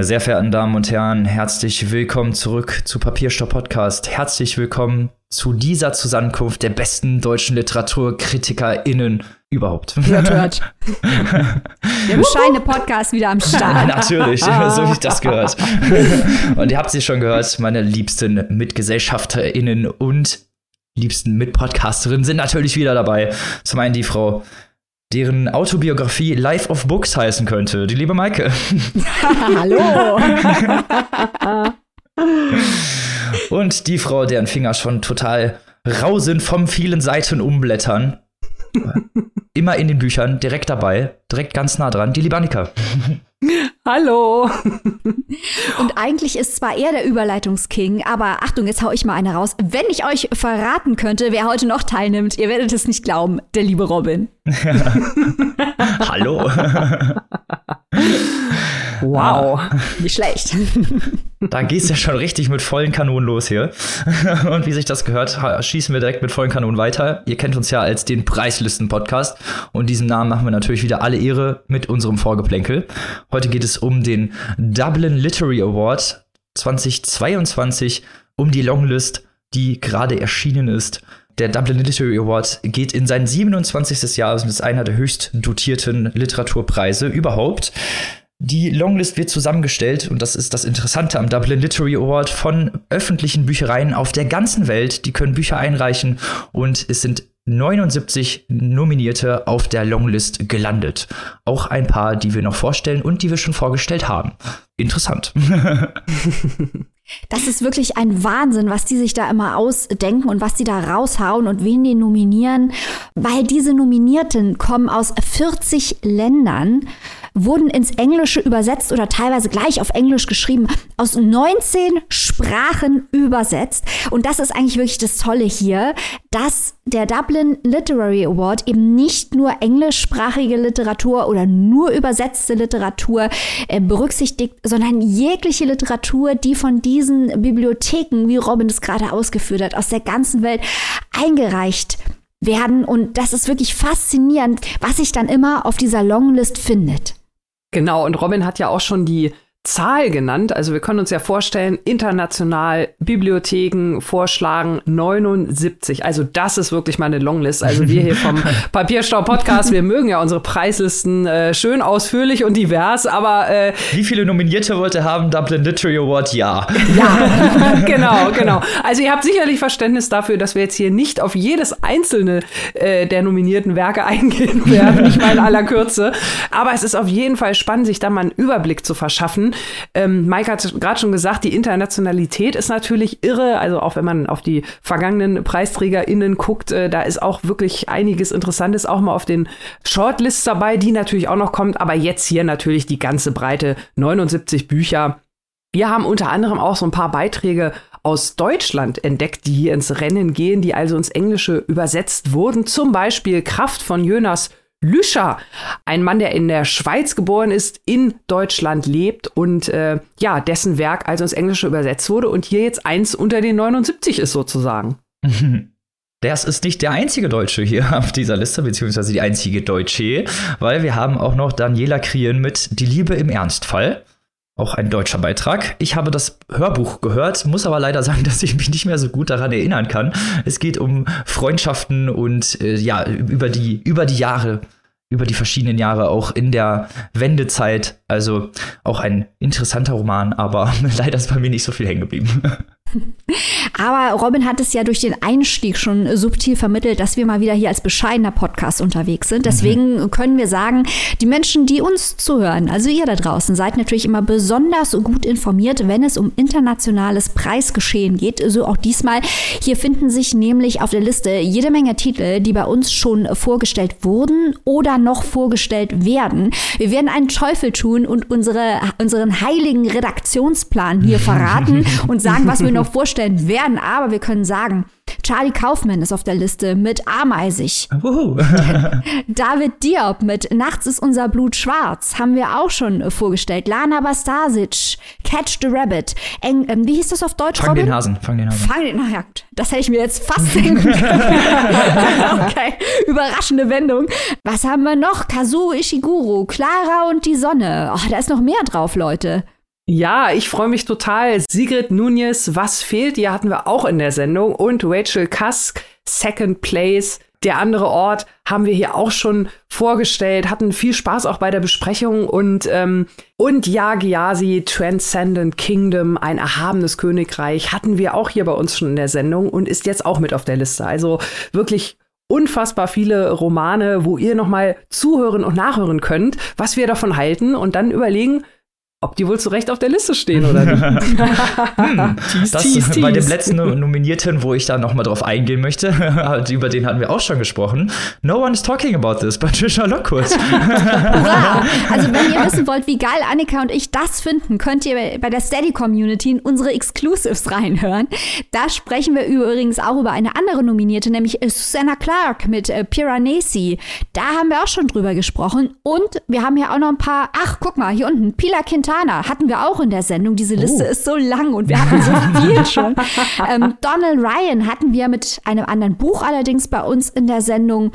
Meine sehr verehrten Damen und Herren, herzlich willkommen zurück zu Papierstopp Podcast. Herzlich willkommen zu dieser Zusammenkunft der besten deutschen LiteraturkritikerInnen überhaupt. Hört, hört. Der bescheidene Podcast wieder am Start. Natürlich, so wie ich das gehört. Und ihr habt sie schon gehört, meine liebsten MitgesellschafterInnen und liebsten Mitpodcasterinnen sind natürlich wieder dabei. Zum einen die Frau deren Autobiografie Life of Books heißen könnte. Die liebe Maike. Hallo. Und die Frau, deren Finger schon total rau sind vom vielen Seiten umblättern. Immer in den Büchern, direkt dabei, direkt ganz nah dran, die liebe Annika. Hallo. Und eigentlich ist zwar er der Überleitungsking, aber Achtung, jetzt hau ich mal eine raus. Wenn ich euch verraten könnte, wer heute noch teilnimmt, ihr werdet es nicht glauben, der liebe Robin. Hallo. Wow, ah. nicht schlecht. Da gehst du ja schon richtig mit vollen Kanonen los hier. Und wie sich das gehört, schießen wir direkt mit vollen Kanonen weiter. Ihr kennt uns ja als den Preislisten-Podcast. Und diesem Namen machen wir natürlich wieder alle Ehre mit unserem Vorgeplänkel. Heute geht es um den Dublin Literary Award 2022, um die Longlist, die gerade erschienen ist. Der Dublin Literary Award geht in sein 27. Jahr und ist einer der höchst dotierten Literaturpreise überhaupt. Die Longlist wird zusammengestellt, und das ist das Interessante am Dublin Literary Award, von öffentlichen Büchereien auf der ganzen Welt. Die können Bücher einreichen und es sind 79 Nominierte auf der Longlist gelandet. Auch ein paar, die wir noch vorstellen und die wir schon vorgestellt haben. Interessant. Das ist wirklich ein Wahnsinn, was die sich da immer ausdenken und was die da raushauen und wen die nominieren, weil diese Nominierten kommen aus 40 Ländern wurden ins Englische übersetzt oder teilweise gleich auf Englisch geschrieben, aus 19 Sprachen übersetzt. Und das ist eigentlich wirklich das Tolle hier, dass der Dublin Literary Award eben nicht nur englischsprachige Literatur oder nur übersetzte Literatur äh, berücksichtigt, sondern jegliche Literatur, die von diesen Bibliotheken, wie Robin es gerade ausgeführt hat, aus der ganzen Welt eingereicht werden. Und das ist wirklich faszinierend, was sich dann immer auf dieser Longlist findet. Genau, und Robin hat ja auch schon die Zahl genannt. Also wir können uns ja vorstellen, international Bibliotheken vorschlagen 79. Also das ist wirklich mal eine Longlist. Also wir hier vom Papierstau Podcast, wir mögen ja unsere Preislisten äh, schön ausführlich und divers, aber äh, wie viele Nominierte wollte haben Dublin Literary Award? Ja. Ja, genau, genau. Also ihr habt sicherlich Verständnis dafür, dass wir jetzt hier nicht auf jedes einzelne äh, der nominierten Werke eingehen werden, nicht mal in aller Kürze. Aber es ist auf jeden Fall spannend, sich da mal einen Überblick zu verschaffen ähm, Mike hat gerade schon gesagt, die Internationalität ist natürlich irre. Also auch wenn man auf die vergangenen PreisträgerInnen guckt, äh, da ist auch wirklich einiges Interessantes auch mal auf den Shortlists dabei, die natürlich auch noch kommt. Aber jetzt hier natürlich die ganze Breite, 79 Bücher. Wir haben unter anderem auch so ein paar Beiträge aus Deutschland entdeckt, die hier ins Rennen gehen, die also ins Englische übersetzt wurden. Zum Beispiel Kraft von Jonas Lüscher, ein Mann, der in der Schweiz geboren ist, in Deutschland lebt und äh, ja, dessen Werk also ins Englische übersetzt wurde und hier jetzt eins unter den 79 ist sozusagen. Das ist nicht der einzige Deutsche hier auf dieser Liste, beziehungsweise die einzige Deutsche, weil wir haben auch noch Daniela Krien mit Die Liebe im Ernstfall. Auch ein deutscher Beitrag. Ich habe das Hörbuch gehört, muss aber leider sagen, dass ich mich nicht mehr so gut daran erinnern kann. Es geht um Freundschaften und äh, ja, über die, über die Jahre, über die verschiedenen Jahre, auch in der Wendezeit. Also auch ein interessanter Roman, aber leider ist bei mir nicht so viel hängen geblieben. Aber Robin hat es ja durch den Einstieg schon subtil vermittelt, dass wir mal wieder hier als bescheidener Podcast unterwegs sind. Deswegen mhm. können wir sagen, die Menschen, die uns zuhören, also ihr da draußen, seid natürlich immer besonders gut informiert, wenn es um internationales Preisgeschehen geht. So auch diesmal. Hier finden sich nämlich auf der Liste jede Menge Titel, die bei uns schon vorgestellt wurden oder noch vorgestellt werden. Wir werden einen Teufel tun und unsere, unseren heiligen Redaktionsplan hier verraten und sagen, was wir noch noch vorstellen werden, aber wir können sagen, Charlie Kaufman ist auf der Liste mit Ameisig. David Diop mit Nachts ist unser Blut schwarz haben wir auch schon vorgestellt. Lana Bastasic, Catch the Rabbit. Eng, ähm, wie hieß das auf Deutsch, Fang Robin? den Hasen. Fang den Hasen. Fang den Hasen. Das hätte ich mir jetzt fast denken können. okay, überraschende Wendung. Was haben wir noch? Kazuo Ishiguro, Clara und die Sonne. Oh, da ist noch mehr drauf, Leute. Ja, ich freue mich total. Sigrid Nunez, was fehlt dir, hatten wir auch in der Sendung. Und Rachel Kask, Second Place. Der andere Ort haben wir hier auch schon vorgestellt, hatten viel Spaß auch bei der Besprechung und, ähm, und ja, Giasi, Transcendent Kingdom, ein erhabenes Königreich, hatten wir auch hier bei uns schon in der Sendung und ist jetzt auch mit auf der Liste. Also wirklich unfassbar viele Romane, wo ihr nochmal zuhören und nachhören könnt, was wir davon halten und dann überlegen, ob die wohl zu Recht auf der Liste stehen oder nicht. hm, tease, das tease, bei dem letzten Nominierten, wo ich da noch mal drauf eingehen möchte, über den hatten wir auch schon gesprochen. No one is talking about this, Patricia Lockwood. Hurra! Also wenn ihr wissen wollt, wie geil Annika und ich das finden, könnt ihr bei der Steady Community in unsere Exclusives reinhören. Da sprechen wir übrigens auch über eine andere Nominierte, nämlich Susanna Clark mit äh, Piranesi. Da haben wir auch schon drüber gesprochen. Und wir haben hier auch noch ein paar, ach, guck mal, hier unten, Pila Quintana Montana hatten wir auch in der Sendung. Diese Liste oh. ist so lang und wir hatten so viel schon. Ähm, Donald Ryan hatten wir mit einem anderen Buch allerdings bei uns in der Sendung.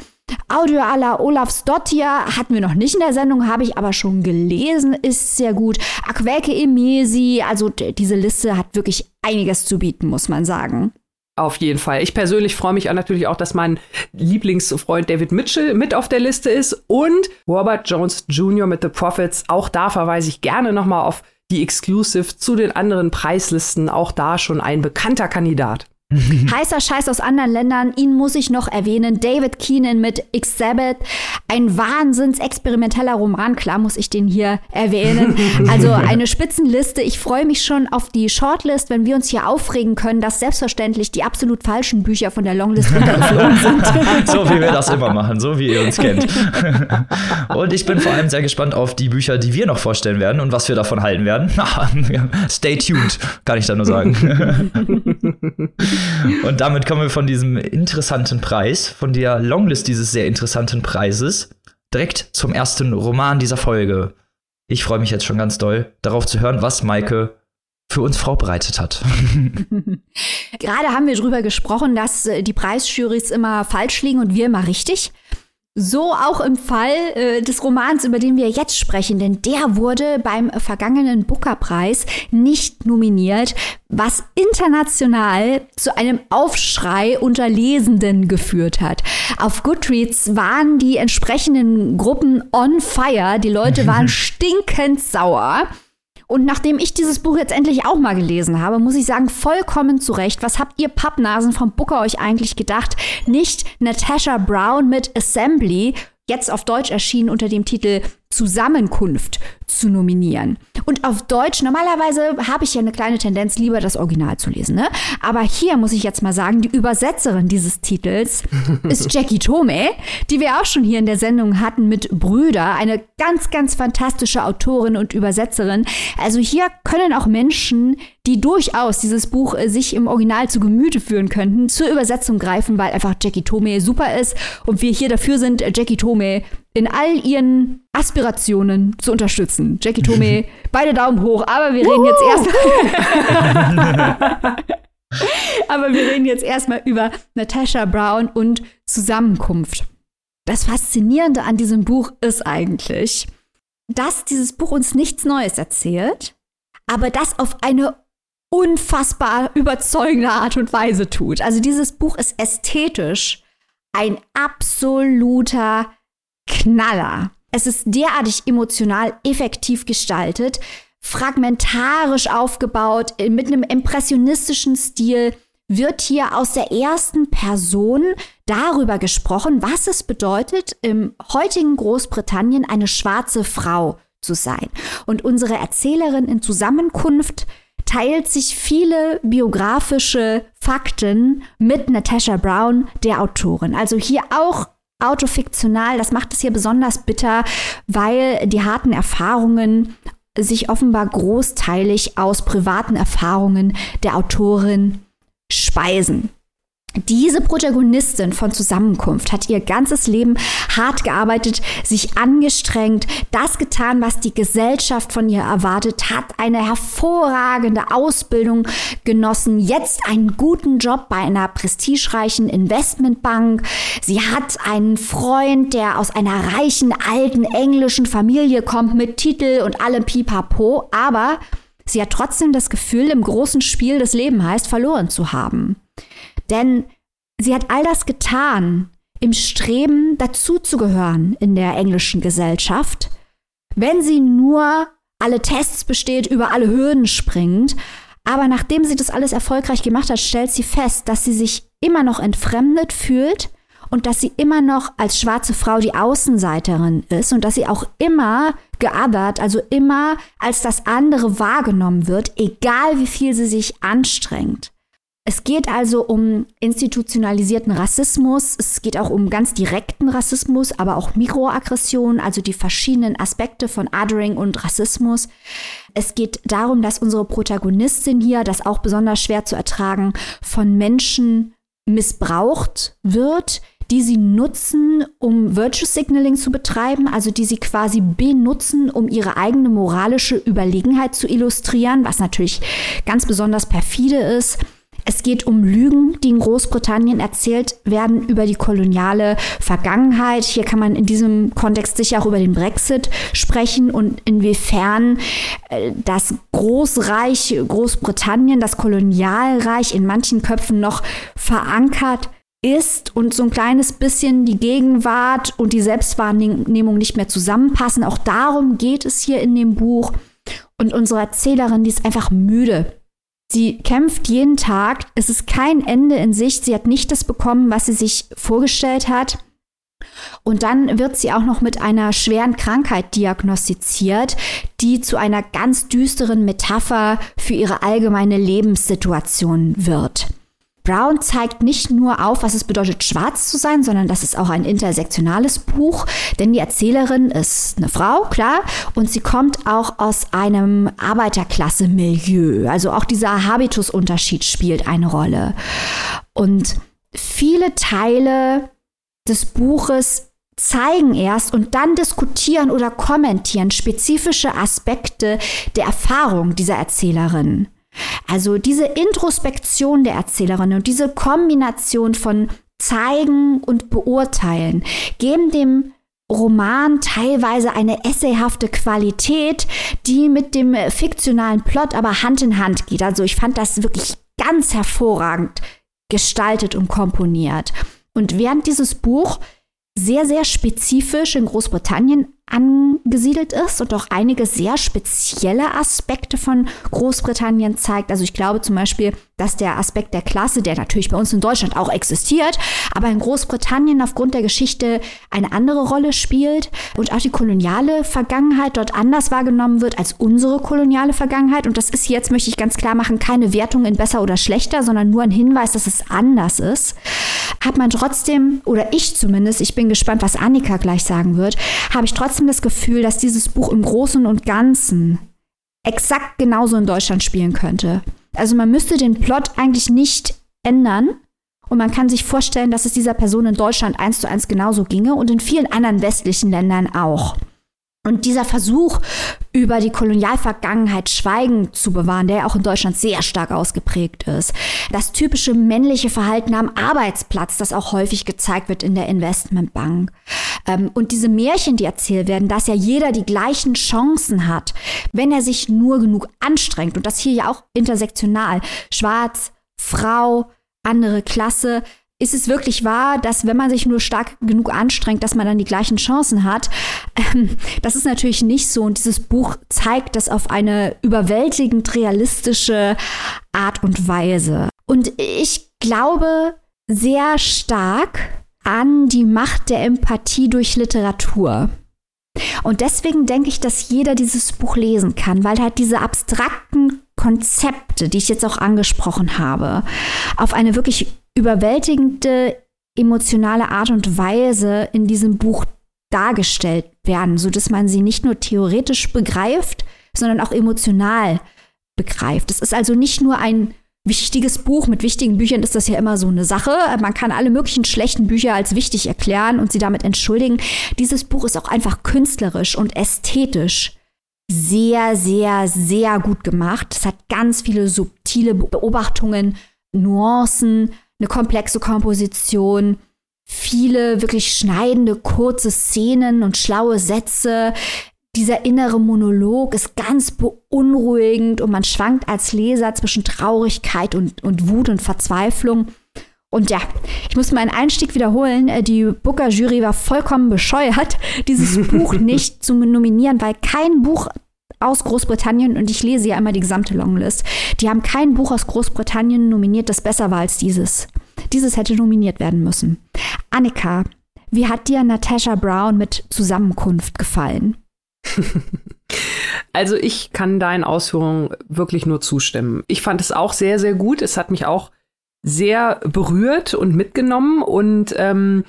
Audio aller Olaf Stottier hatten wir noch nicht in der Sendung, habe ich aber schon gelesen, ist sehr gut. Aqueke Emesi, also diese Liste hat wirklich einiges zu bieten, muss man sagen. Auf jeden Fall. Ich persönlich freue mich natürlich auch, dass mein Lieblingsfreund David Mitchell mit auf der Liste ist und Robert Jones Jr. mit The Prophets. Auch da verweise ich gerne nochmal auf die Exclusive zu den anderen Preislisten. Auch da schon ein bekannter Kandidat. Heißer Scheiß aus anderen Ländern, ihn muss ich noch erwähnen. David Keenan mit Exhibit, ein wahnsinns experimenteller Roman, klar muss ich den hier erwähnen. Also eine Spitzenliste. Ich freue mich schon auf die Shortlist, wenn wir uns hier aufregen können, dass selbstverständlich die absolut falschen Bücher von der Longlist runtergeflogen sind. so wie wir das immer machen, so wie ihr uns kennt. Und ich bin vor allem sehr gespannt auf die Bücher, die wir noch vorstellen werden und was wir davon halten werden. Stay tuned, kann ich da nur sagen. Und damit kommen wir von diesem interessanten Preis, von der Longlist dieses sehr interessanten Preises, direkt zum ersten Roman dieser Folge. Ich freue mich jetzt schon ganz doll, darauf zu hören, was Maike für uns vorbereitet hat. Gerade haben wir darüber gesprochen, dass äh, die Preisjurys immer falsch liegen und wir immer richtig. So auch im Fall äh, des Romans, über den wir jetzt sprechen, denn der wurde beim vergangenen Booker-Preis nicht nominiert, was international zu einem Aufschrei unter Lesenden geführt hat. Auf Goodreads waren die entsprechenden Gruppen on fire, die Leute waren stinkend sauer. Und nachdem ich dieses Buch jetzt endlich auch mal gelesen habe, muss ich sagen, vollkommen zu Recht. Was habt ihr Pappnasen vom Booker euch eigentlich gedacht? Nicht Natasha Brown mit Assembly, jetzt auf Deutsch erschienen unter dem Titel Zusammenkunft zu nominieren. Und auf Deutsch, normalerweise habe ich ja eine kleine Tendenz, lieber das Original zu lesen. Ne? Aber hier muss ich jetzt mal sagen, die Übersetzerin dieses Titels ist Jackie Tome, die wir auch schon hier in der Sendung hatten mit Brüder, eine ganz, ganz fantastische Autorin und Übersetzerin. Also hier können auch Menschen, die durchaus dieses Buch äh, sich im Original zu Gemüte führen könnten, zur Übersetzung greifen, weil einfach Jackie Tome super ist und wir hier dafür sind, Jackie Tome in all ihren Aspirationen zu unterstützen. Jackie Tome, beide Daumen hoch, aber wir reden jetzt erstmal. aber wir reden jetzt erstmal über Natasha Brown und Zusammenkunft. Das Faszinierende an diesem Buch ist eigentlich, dass dieses Buch uns nichts Neues erzählt, aber das auf eine unfassbar überzeugende Art und Weise tut. Also dieses Buch ist ästhetisch ein absoluter Knaller. Es ist derartig emotional effektiv gestaltet, fragmentarisch aufgebaut, mit einem impressionistischen Stil wird hier aus der ersten Person darüber gesprochen, was es bedeutet, im heutigen Großbritannien eine schwarze Frau zu sein. Und unsere Erzählerin in Zusammenkunft teilt sich viele biografische Fakten mit Natasha Brown, der Autorin. Also hier auch autofiktional. Das macht es hier besonders bitter, weil die harten Erfahrungen sich offenbar großteilig aus privaten Erfahrungen der Autorin speisen. Diese Protagonistin von Zusammenkunft hat ihr ganzes Leben hart gearbeitet, sich angestrengt, das getan, was die Gesellschaft von ihr erwartet, hat eine hervorragende Ausbildung genossen, jetzt einen guten Job bei einer prestigereichen Investmentbank. Sie hat einen Freund, der aus einer reichen alten englischen Familie kommt mit Titel und allem Pipapo, aber sie hat trotzdem das Gefühl, im großen Spiel des Leben heißt, verloren zu haben. Denn sie hat all das getan, im Streben dazuzugehören in der englischen Gesellschaft, wenn sie nur alle Tests besteht, über alle Hürden springt. Aber nachdem sie das alles erfolgreich gemacht hat, stellt sie fest, dass sie sich immer noch entfremdet fühlt und dass sie immer noch als schwarze Frau die Außenseiterin ist und dass sie auch immer geothert, also immer als das andere wahrgenommen wird, egal wie viel sie sich anstrengt. Es geht also um institutionalisierten Rassismus, es geht auch um ganz direkten Rassismus, aber auch Mikroaggression, also die verschiedenen Aspekte von Othering und Rassismus. Es geht darum, dass unsere Protagonistin hier, das auch besonders schwer zu ertragen, von Menschen missbraucht wird, die sie nutzen, um Virtue Signaling zu betreiben, also die sie quasi benutzen, um ihre eigene moralische Überlegenheit zu illustrieren, was natürlich ganz besonders perfide ist. Es geht um Lügen, die in Großbritannien erzählt werden über die koloniale Vergangenheit. Hier kann man in diesem Kontext sicher auch über den Brexit sprechen und inwiefern äh, das Großreich Großbritannien, das Kolonialreich in manchen Köpfen noch verankert ist und so ein kleines bisschen die Gegenwart und die Selbstwahrnehmung nicht mehr zusammenpassen. Auch darum geht es hier in dem Buch. Und unsere Erzählerin, die ist einfach müde. Sie kämpft jeden Tag. Es ist kein Ende in Sicht. Sie hat nicht das bekommen, was sie sich vorgestellt hat. Und dann wird sie auch noch mit einer schweren Krankheit diagnostiziert, die zu einer ganz düsteren Metapher für ihre allgemeine Lebenssituation wird. Brown zeigt nicht nur auf, was es bedeutet, schwarz zu sein, sondern das ist auch ein intersektionales Buch, denn die Erzählerin ist eine Frau, klar, und sie kommt auch aus einem Arbeiterklasse-Milieu. Also auch dieser Habitusunterschied spielt eine Rolle. Und viele Teile des Buches zeigen erst und dann diskutieren oder kommentieren spezifische Aspekte der Erfahrung dieser Erzählerin. Also diese Introspektion der Erzählerin und diese Kombination von zeigen und beurteilen geben dem Roman teilweise eine essayhafte Qualität, die mit dem fiktionalen Plot aber Hand in Hand geht. Also ich fand das wirklich ganz hervorragend gestaltet und komponiert. Und während dieses Buch sehr, sehr spezifisch in Großbritannien angesiedelt ist und auch einige sehr spezielle Aspekte von Großbritannien zeigt. Also ich glaube zum Beispiel, dass der Aspekt der Klasse, der natürlich bei uns in Deutschland auch existiert, aber in Großbritannien aufgrund der Geschichte eine andere Rolle spielt und auch die koloniale Vergangenheit dort anders wahrgenommen wird als unsere koloniale Vergangenheit. Und das ist jetzt, möchte ich ganz klar machen, keine Wertung in besser oder schlechter, sondern nur ein Hinweis, dass es anders ist. Hat man trotzdem, oder ich zumindest, ich bin gespannt, was Annika gleich sagen wird, habe ich trotzdem das Gefühl, dass dieses Buch im Großen und Ganzen exakt genauso in Deutschland spielen könnte. Also man müsste den Plot eigentlich nicht ändern. Und man kann sich vorstellen, dass es dieser Person in Deutschland eins zu eins genauso ginge und in vielen anderen westlichen Ländern auch. Und dieser Versuch, über die Kolonialvergangenheit Schweigen zu bewahren, der ja auch in Deutschland sehr stark ausgeprägt ist. Das typische männliche Verhalten am Arbeitsplatz, das auch häufig gezeigt wird in der Investmentbank. Ähm, und diese Märchen, die erzählt werden, dass ja jeder die gleichen Chancen hat, wenn er sich nur genug anstrengt. Und das hier ja auch intersektional. Schwarz, Frau, andere Klasse ist es wirklich wahr, dass wenn man sich nur stark genug anstrengt, dass man dann die gleichen Chancen hat? Ähm, das ist natürlich nicht so. Und dieses Buch zeigt das auf eine überwältigend realistische Art und Weise. Und ich glaube sehr stark an die Macht der Empathie durch Literatur. Und deswegen denke ich, dass jeder dieses Buch lesen kann, weil halt diese abstrakten Konzepte, die ich jetzt auch angesprochen habe, auf eine wirklich überwältigende emotionale Art und Weise in diesem Buch dargestellt werden, so dass man sie nicht nur theoretisch begreift, sondern auch emotional begreift. Es ist also nicht nur ein wichtiges Buch. Mit wichtigen Büchern ist das ja immer so eine Sache. Man kann alle möglichen schlechten Bücher als wichtig erklären und sie damit entschuldigen. Dieses Buch ist auch einfach künstlerisch und ästhetisch sehr, sehr, sehr gut gemacht. Es hat ganz viele subtile Beobachtungen, Nuancen, eine komplexe Komposition, viele wirklich schneidende, kurze Szenen und schlaue Sätze. dieser innere Monolog ist ganz beunruhigend und man schwankt als Leser zwischen Traurigkeit und, und Wut und Verzweiflung. Und ja, ich muss meinen Einstieg wiederholen. Äh, die Booker-Jury war vollkommen bescheuert, dieses Buch nicht zu nominieren, weil kein Buch aus Großbritannien, und ich lese ja immer die gesamte Longlist, die haben kein Buch aus Großbritannien nominiert, das besser war als dieses. Dieses hätte nominiert werden müssen. Annika, wie hat dir Natasha Brown mit Zusammenkunft gefallen? Also ich kann deinen Ausführungen wirklich nur zustimmen. Ich fand es auch sehr, sehr gut. Es hat mich auch sehr berührt und mitgenommen und ähm,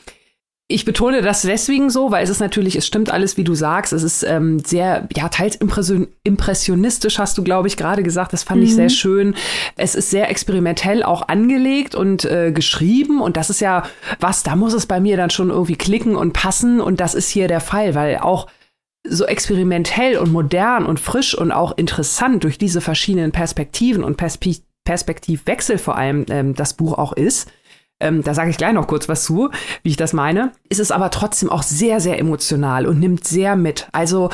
ich betone das deswegen so, weil es ist natürlich, es stimmt alles, wie du sagst. Es ist ähm, sehr, ja, teils impression impressionistisch, hast du, glaube ich, gerade gesagt. Das fand mhm. ich sehr schön. Es ist sehr experimentell auch angelegt und äh, geschrieben. Und das ist ja was, da muss es bei mir dann schon irgendwie klicken und passen. Und das ist hier der Fall, weil auch so experimentell und modern und frisch und auch interessant durch diese verschiedenen Perspektiven und Perspe Perspektivwechsel vor allem ähm, das Buch auch ist ähm, da sage ich gleich noch kurz was zu, wie ich das meine, ist es aber trotzdem auch sehr, sehr emotional und nimmt sehr mit. Also,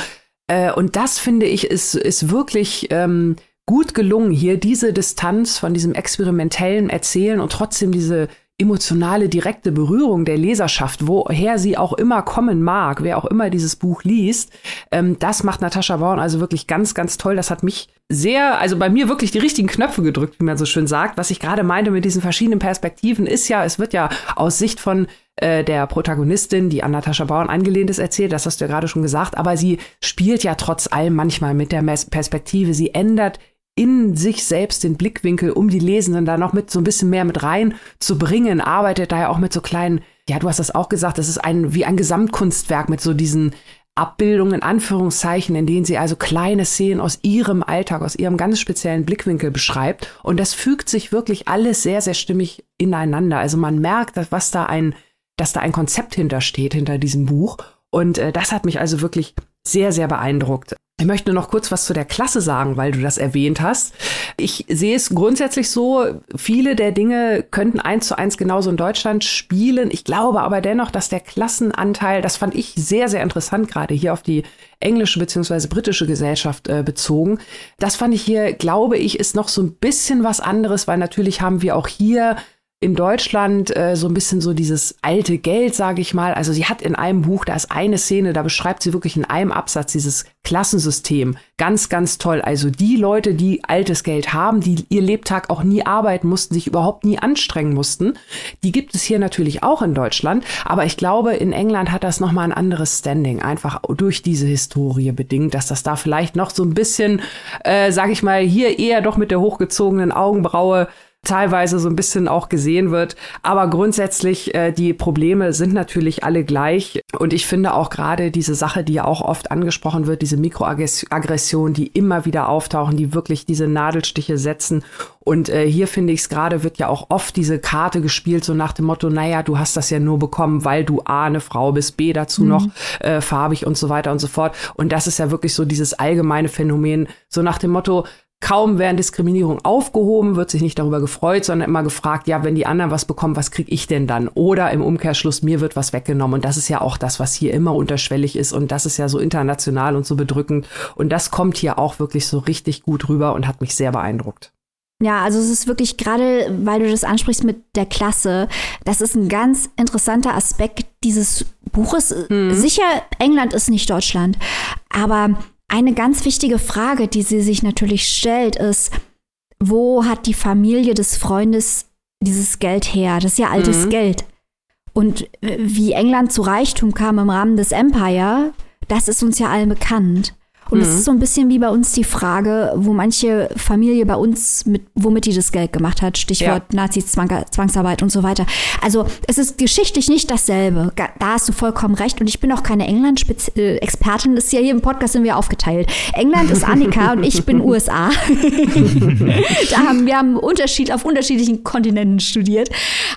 äh, und das finde ich, ist, ist wirklich ähm, gut gelungen, hier diese Distanz von diesem experimentellen Erzählen und trotzdem diese emotionale, direkte Berührung der Leserschaft, woher sie auch immer kommen mag, wer auch immer dieses Buch liest, ähm, das macht Natascha Born also wirklich ganz, ganz toll. Das hat mich sehr, also bei mir wirklich die richtigen Knöpfe gedrückt, wie man so schön sagt. Was ich gerade meinte mit diesen verschiedenen Perspektiven ist ja, es wird ja aus Sicht von äh, der Protagonistin, die an Natascha Bauern angelehnt ist, erzählt, das hast du ja gerade schon gesagt, aber sie spielt ja trotz allem manchmal mit der Perspektive. Sie ändert in sich selbst den Blickwinkel, um die Lesenden da noch mit so ein bisschen mehr mit rein zu bringen, arbeitet da ja auch mit so kleinen, ja, du hast das auch gesagt, das ist ein, wie ein Gesamtkunstwerk mit so diesen Abbildungen, in Anführungszeichen, in denen sie also kleine Szenen aus ihrem Alltag, aus ihrem ganz speziellen Blickwinkel beschreibt. Und das fügt sich wirklich alles sehr, sehr stimmig ineinander. Also man merkt, dass, was da ein, dass da ein Konzept hintersteht, hinter diesem Buch. Und äh, das hat mich also wirklich sehr, sehr beeindruckt. Ich möchte noch kurz was zu der Klasse sagen, weil du das erwähnt hast. Ich sehe es grundsätzlich so, viele der Dinge könnten eins zu eins genauso in Deutschland spielen. Ich glaube aber dennoch, dass der Klassenanteil, das fand ich sehr, sehr interessant, gerade hier auf die englische beziehungsweise britische Gesellschaft äh, bezogen. Das fand ich hier, glaube ich, ist noch so ein bisschen was anderes, weil natürlich haben wir auch hier in Deutschland äh, so ein bisschen so dieses alte Geld, sage ich mal. Also sie hat in einem Buch, da ist eine Szene, da beschreibt sie wirklich in einem Absatz dieses Klassensystem. Ganz, ganz toll. Also die Leute, die altes Geld haben, die ihr Lebtag auch nie arbeiten mussten, sich überhaupt nie anstrengen mussten, die gibt es hier natürlich auch in Deutschland. Aber ich glaube, in England hat das nochmal ein anderes Standing, einfach durch diese Historie bedingt, dass das da vielleicht noch so ein bisschen, äh, sag ich mal, hier eher doch mit der hochgezogenen Augenbraue teilweise so ein bisschen auch gesehen wird. Aber grundsätzlich, äh, die Probleme sind natürlich alle gleich. Und ich finde auch gerade diese Sache, die ja auch oft angesprochen wird, diese Mikroaggression, die immer wieder auftauchen, die wirklich diese Nadelstiche setzen. Und äh, hier finde ich es gerade, wird ja auch oft diese Karte gespielt, so nach dem Motto, naja, du hast das ja nur bekommen, weil du A, eine Frau bist, B, dazu mhm. noch äh, farbig und so weiter und so fort. Und das ist ja wirklich so dieses allgemeine Phänomen, so nach dem Motto, Kaum werden Diskriminierung aufgehoben, wird sich nicht darüber gefreut, sondern immer gefragt, ja, wenn die anderen was bekommen, was krieg ich denn dann? Oder im Umkehrschluss, mir wird was weggenommen. Und das ist ja auch das, was hier immer unterschwellig ist. Und das ist ja so international und so bedrückend. Und das kommt hier auch wirklich so richtig gut rüber und hat mich sehr beeindruckt. Ja, also es ist wirklich gerade, weil du das ansprichst mit der Klasse, das ist ein ganz interessanter Aspekt dieses Buches. Mhm. Sicher, England ist nicht Deutschland, aber eine ganz wichtige Frage, die sie sich natürlich stellt, ist, wo hat die Familie des Freundes dieses Geld her? Das ist ja altes mhm. Geld. Und wie England zu Reichtum kam im Rahmen des Empire, das ist uns ja allen bekannt. Und es mhm. ist so ein bisschen wie bei uns die Frage, wo manche Familie bei uns mit, womit die das Geld gemacht hat, Stichwort ja. Nazis, Zwang, Zwangsarbeit und so weiter. Also es ist geschichtlich nicht dasselbe. Da hast du vollkommen recht. Und ich bin auch keine England-Expertin. Das ist ja hier im Podcast sind wir aufgeteilt. England ist Annika und ich bin USA. da haben wir haben Unterschied auf unterschiedlichen Kontinenten studiert.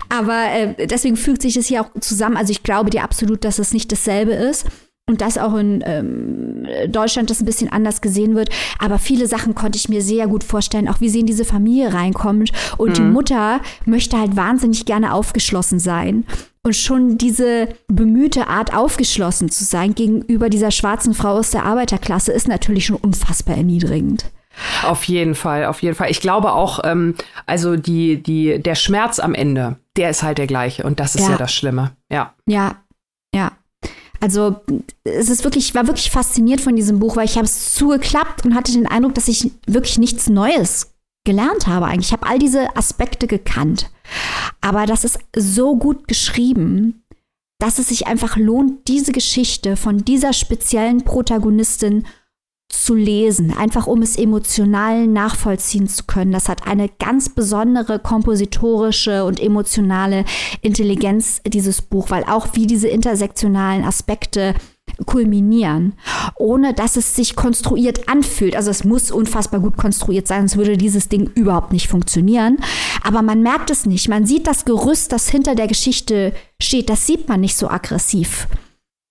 Aber äh, deswegen fügt sich das hier auch zusammen. Also ich glaube dir absolut, dass es nicht dasselbe ist und dass auch in ähm, Deutschland das ein bisschen anders gesehen wird. Aber viele Sachen konnte ich mir sehr gut vorstellen, auch wie sie in diese Familie reinkommt. Und mhm. die Mutter möchte halt wahnsinnig gerne aufgeschlossen sein. Und schon diese bemühte Art, aufgeschlossen zu sein gegenüber dieser schwarzen Frau aus der Arbeiterklasse, ist natürlich schon unfassbar erniedrigend. Auf jeden Fall, auf jeden Fall. Ich glaube auch, ähm, also die, die, der Schmerz am Ende, der ist halt der gleiche. Und das ist ja, ja das Schlimme. Ja. Ja, ja. Also es ist wirklich, ich war wirklich fasziniert von diesem Buch, weil ich habe es zugeklappt und hatte den Eindruck, dass ich wirklich nichts Neues gelernt habe eigentlich. Ich habe all diese Aspekte gekannt. Aber das ist so gut geschrieben, dass es sich einfach lohnt, diese Geschichte von dieser speziellen Protagonistin zu lesen, einfach um es emotional nachvollziehen zu können. Das hat eine ganz besondere kompositorische und emotionale Intelligenz, dieses Buch, weil auch wie diese intersektionalen Aspekte kulminieren, ohne dass es sich konstruiert anfühlt. Also es muss unfassbar gut konstruiert sein, sonst würde dieses Ding überhaupt nicht funktionieren. Aber man merkt es nicht. Man sieht das Gerüst, das hinter der Geschichte steht, das sieht man nicht so aggressiv.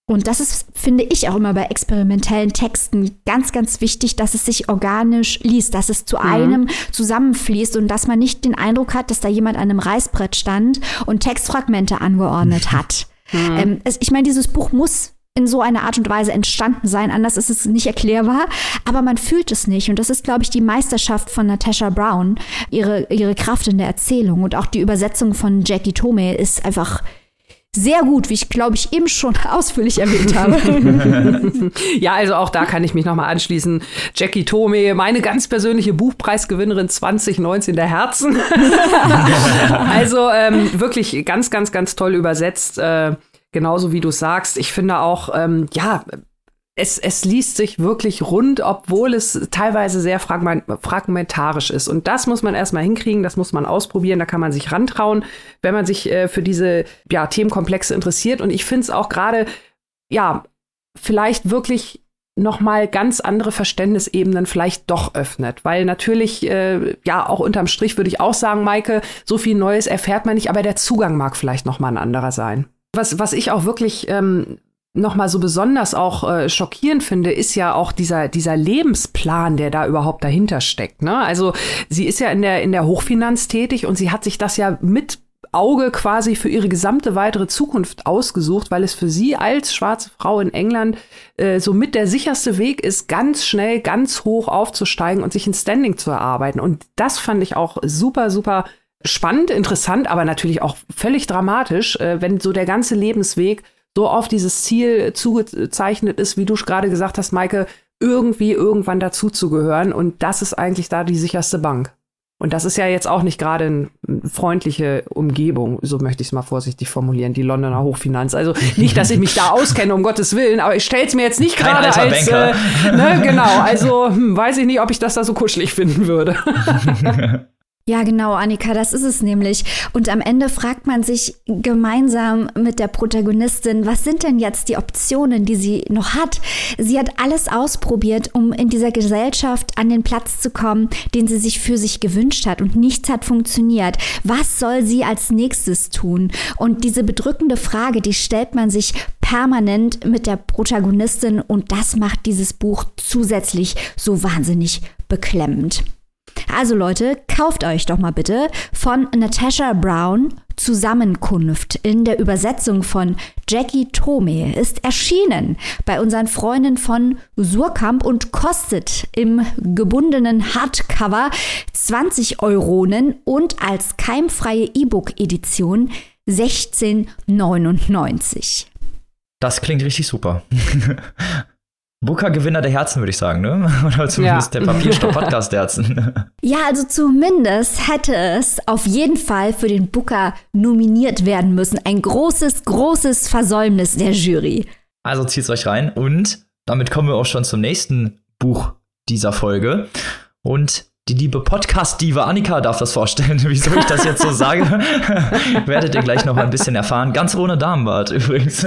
Und das ist, finde ich, auch immer bei experimentellen Texten ganz, ganz wichtig, dass es sich organisch liest, dass es zu mhm. einem zusammenfließt und dass man nicht den Eindruck hat, dass da jemand an einem Reißbrett stand und Textfragmente angeordnet hat. Mhm. Ähm, es, ich meine, dieses Buch muss in so einer Art und Weise entstanden sein. Anders ist es nicht erklärbar, aber man fühlt es nicht. Und das ist, glaube ich, die Meisterschaft von Natasha Brown, ihre, ihre Kraft in der Erzählung. Und auch die Übersetzung von Jackie Tome ist einfach sehr gut, wie ich glaube ich eben schon ausführlich erwähnt habe. ja, also auch da kann ich mich nochmal anschließen. Jackie Tome, meine ganz persönliche Buchpreisgewinnerin 2019 der Herzen. also ähm, wirklich ganz, ganz, ganz toll übersetzt. Äh, genauso wie du sagst. Ich finde auch, ähm, ja, es, es liest sich wirklich rund, obwohl es teilweise sehr fragmentarisch ist. Und das muss man erstmal hinkriegen, das muss man ausprobieren, da kann man sich rantrauen, wenn man sich äh, für diese ja, Themenkomplexe interessiert. Und ich finde es auch gerade, ja, vielleicht wirklich noch mal ganz andere Verständnisebenen vielleicht doch öffnet, weil natürlich äh, ja auch unterm Strich würde ich auch sagen, Maike, so viel Neues erfährt man nicht, aber der Zugang mag vielleicht noch mal ein anderer sein. Was, was ich auch wirklich ähm, nochmal so besonders auch äh, schockierend finde, ist ja auch dieser, dieser Lebensplan, der da überhaupt dahinter steckt. Ne? Also sie ist ja in der, in der Hochfinanz tätig und sie hat sich das ja mit Auge quasi für ihre gesamte weitere Zukunft ausgesucht, weil es für sie als schwarze Frau in England äh, somit der sicherste Weg ist, ganz schnell, ganz hoch aufzusteigen und sich ein Standing zu erarbeiten. Und das fand ich auch super, super spannend, interessant, aber natürlich auch völlig dramatisch, äh, wenn so der ganze Lebensweg so auf dieses Ziel zugezeichnet ist, wie du gerade gesagt hast, Maike, irgendwie irgendwann dazuzugehören. Und das ist eigentlich da die sicherste Bank. Und das ist ja jetzt auch nicht gerade eine freundliche Umgebung, so möchte ich es mal vorsichtig formulieren, die Londoner Hochfinanz. Also nicht, dass ich mich da auskenne, um Gottes Willen, aber ich stelle es mir jetzt nicht gerade als, äh, ne, genau, also hm, weiß ich nicht, ob ich das da so kuschelig finden würde. Ja, genau, Annika, das ist es nämlich. Und am Ende fragt man sich gemeinsam mit der Protagonistin, was sind denn jetzt die Optionen, die sie noch hat? Sie hat alles ausprobiert, um in dieser Gesellschaft an den Platz zu kommen, den sie sich für sich gewünscht hat und nichts hat funktioniert. Was soll sie als nächstes tun? Und diese bedrückende Frage, die stellt man sich permanent mit der Protagonistin und das macht dieses Buch zusätzlich so wahnsinnig beklemmend. Also Leute, kauft euch doch mal bitte von Natasha Brown Zusammenkunft in der Übersetzung von Jackie Tome ist erschienen bei unseren Freunden von Surkamp und kostet im gebundenen Hardcover 20 Euronen und als keimfreie E-Book-Edition 16,99. Das klingt richtig super. Booker-Gewinner der Herzen, würde ich sagen, ne? Oder zumindest ja. der Papierstopp-Podcast der Herzen. Ja, also zumindest hätte es auf jeden Fall für den Booker nominiert werden müssen. Ein großes, großes Versäumnis der Jury. Also zieht's euch rein und damit kommen wir auch schon zum nächsten Buch dieser Folge. Und die liebe Podcast-Diva Annika darf das vorstellen. Wieso ich das jetzt so sage, werdet ihr gleich noch ein bisschen erfahren. Ganz ohne Damenbart übrigens.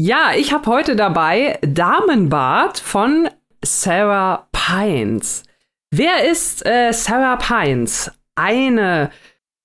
Ja, ich habe heute dabei Damenbart von Sarah Pines. Wer ist äh, Sarah Pines? Eine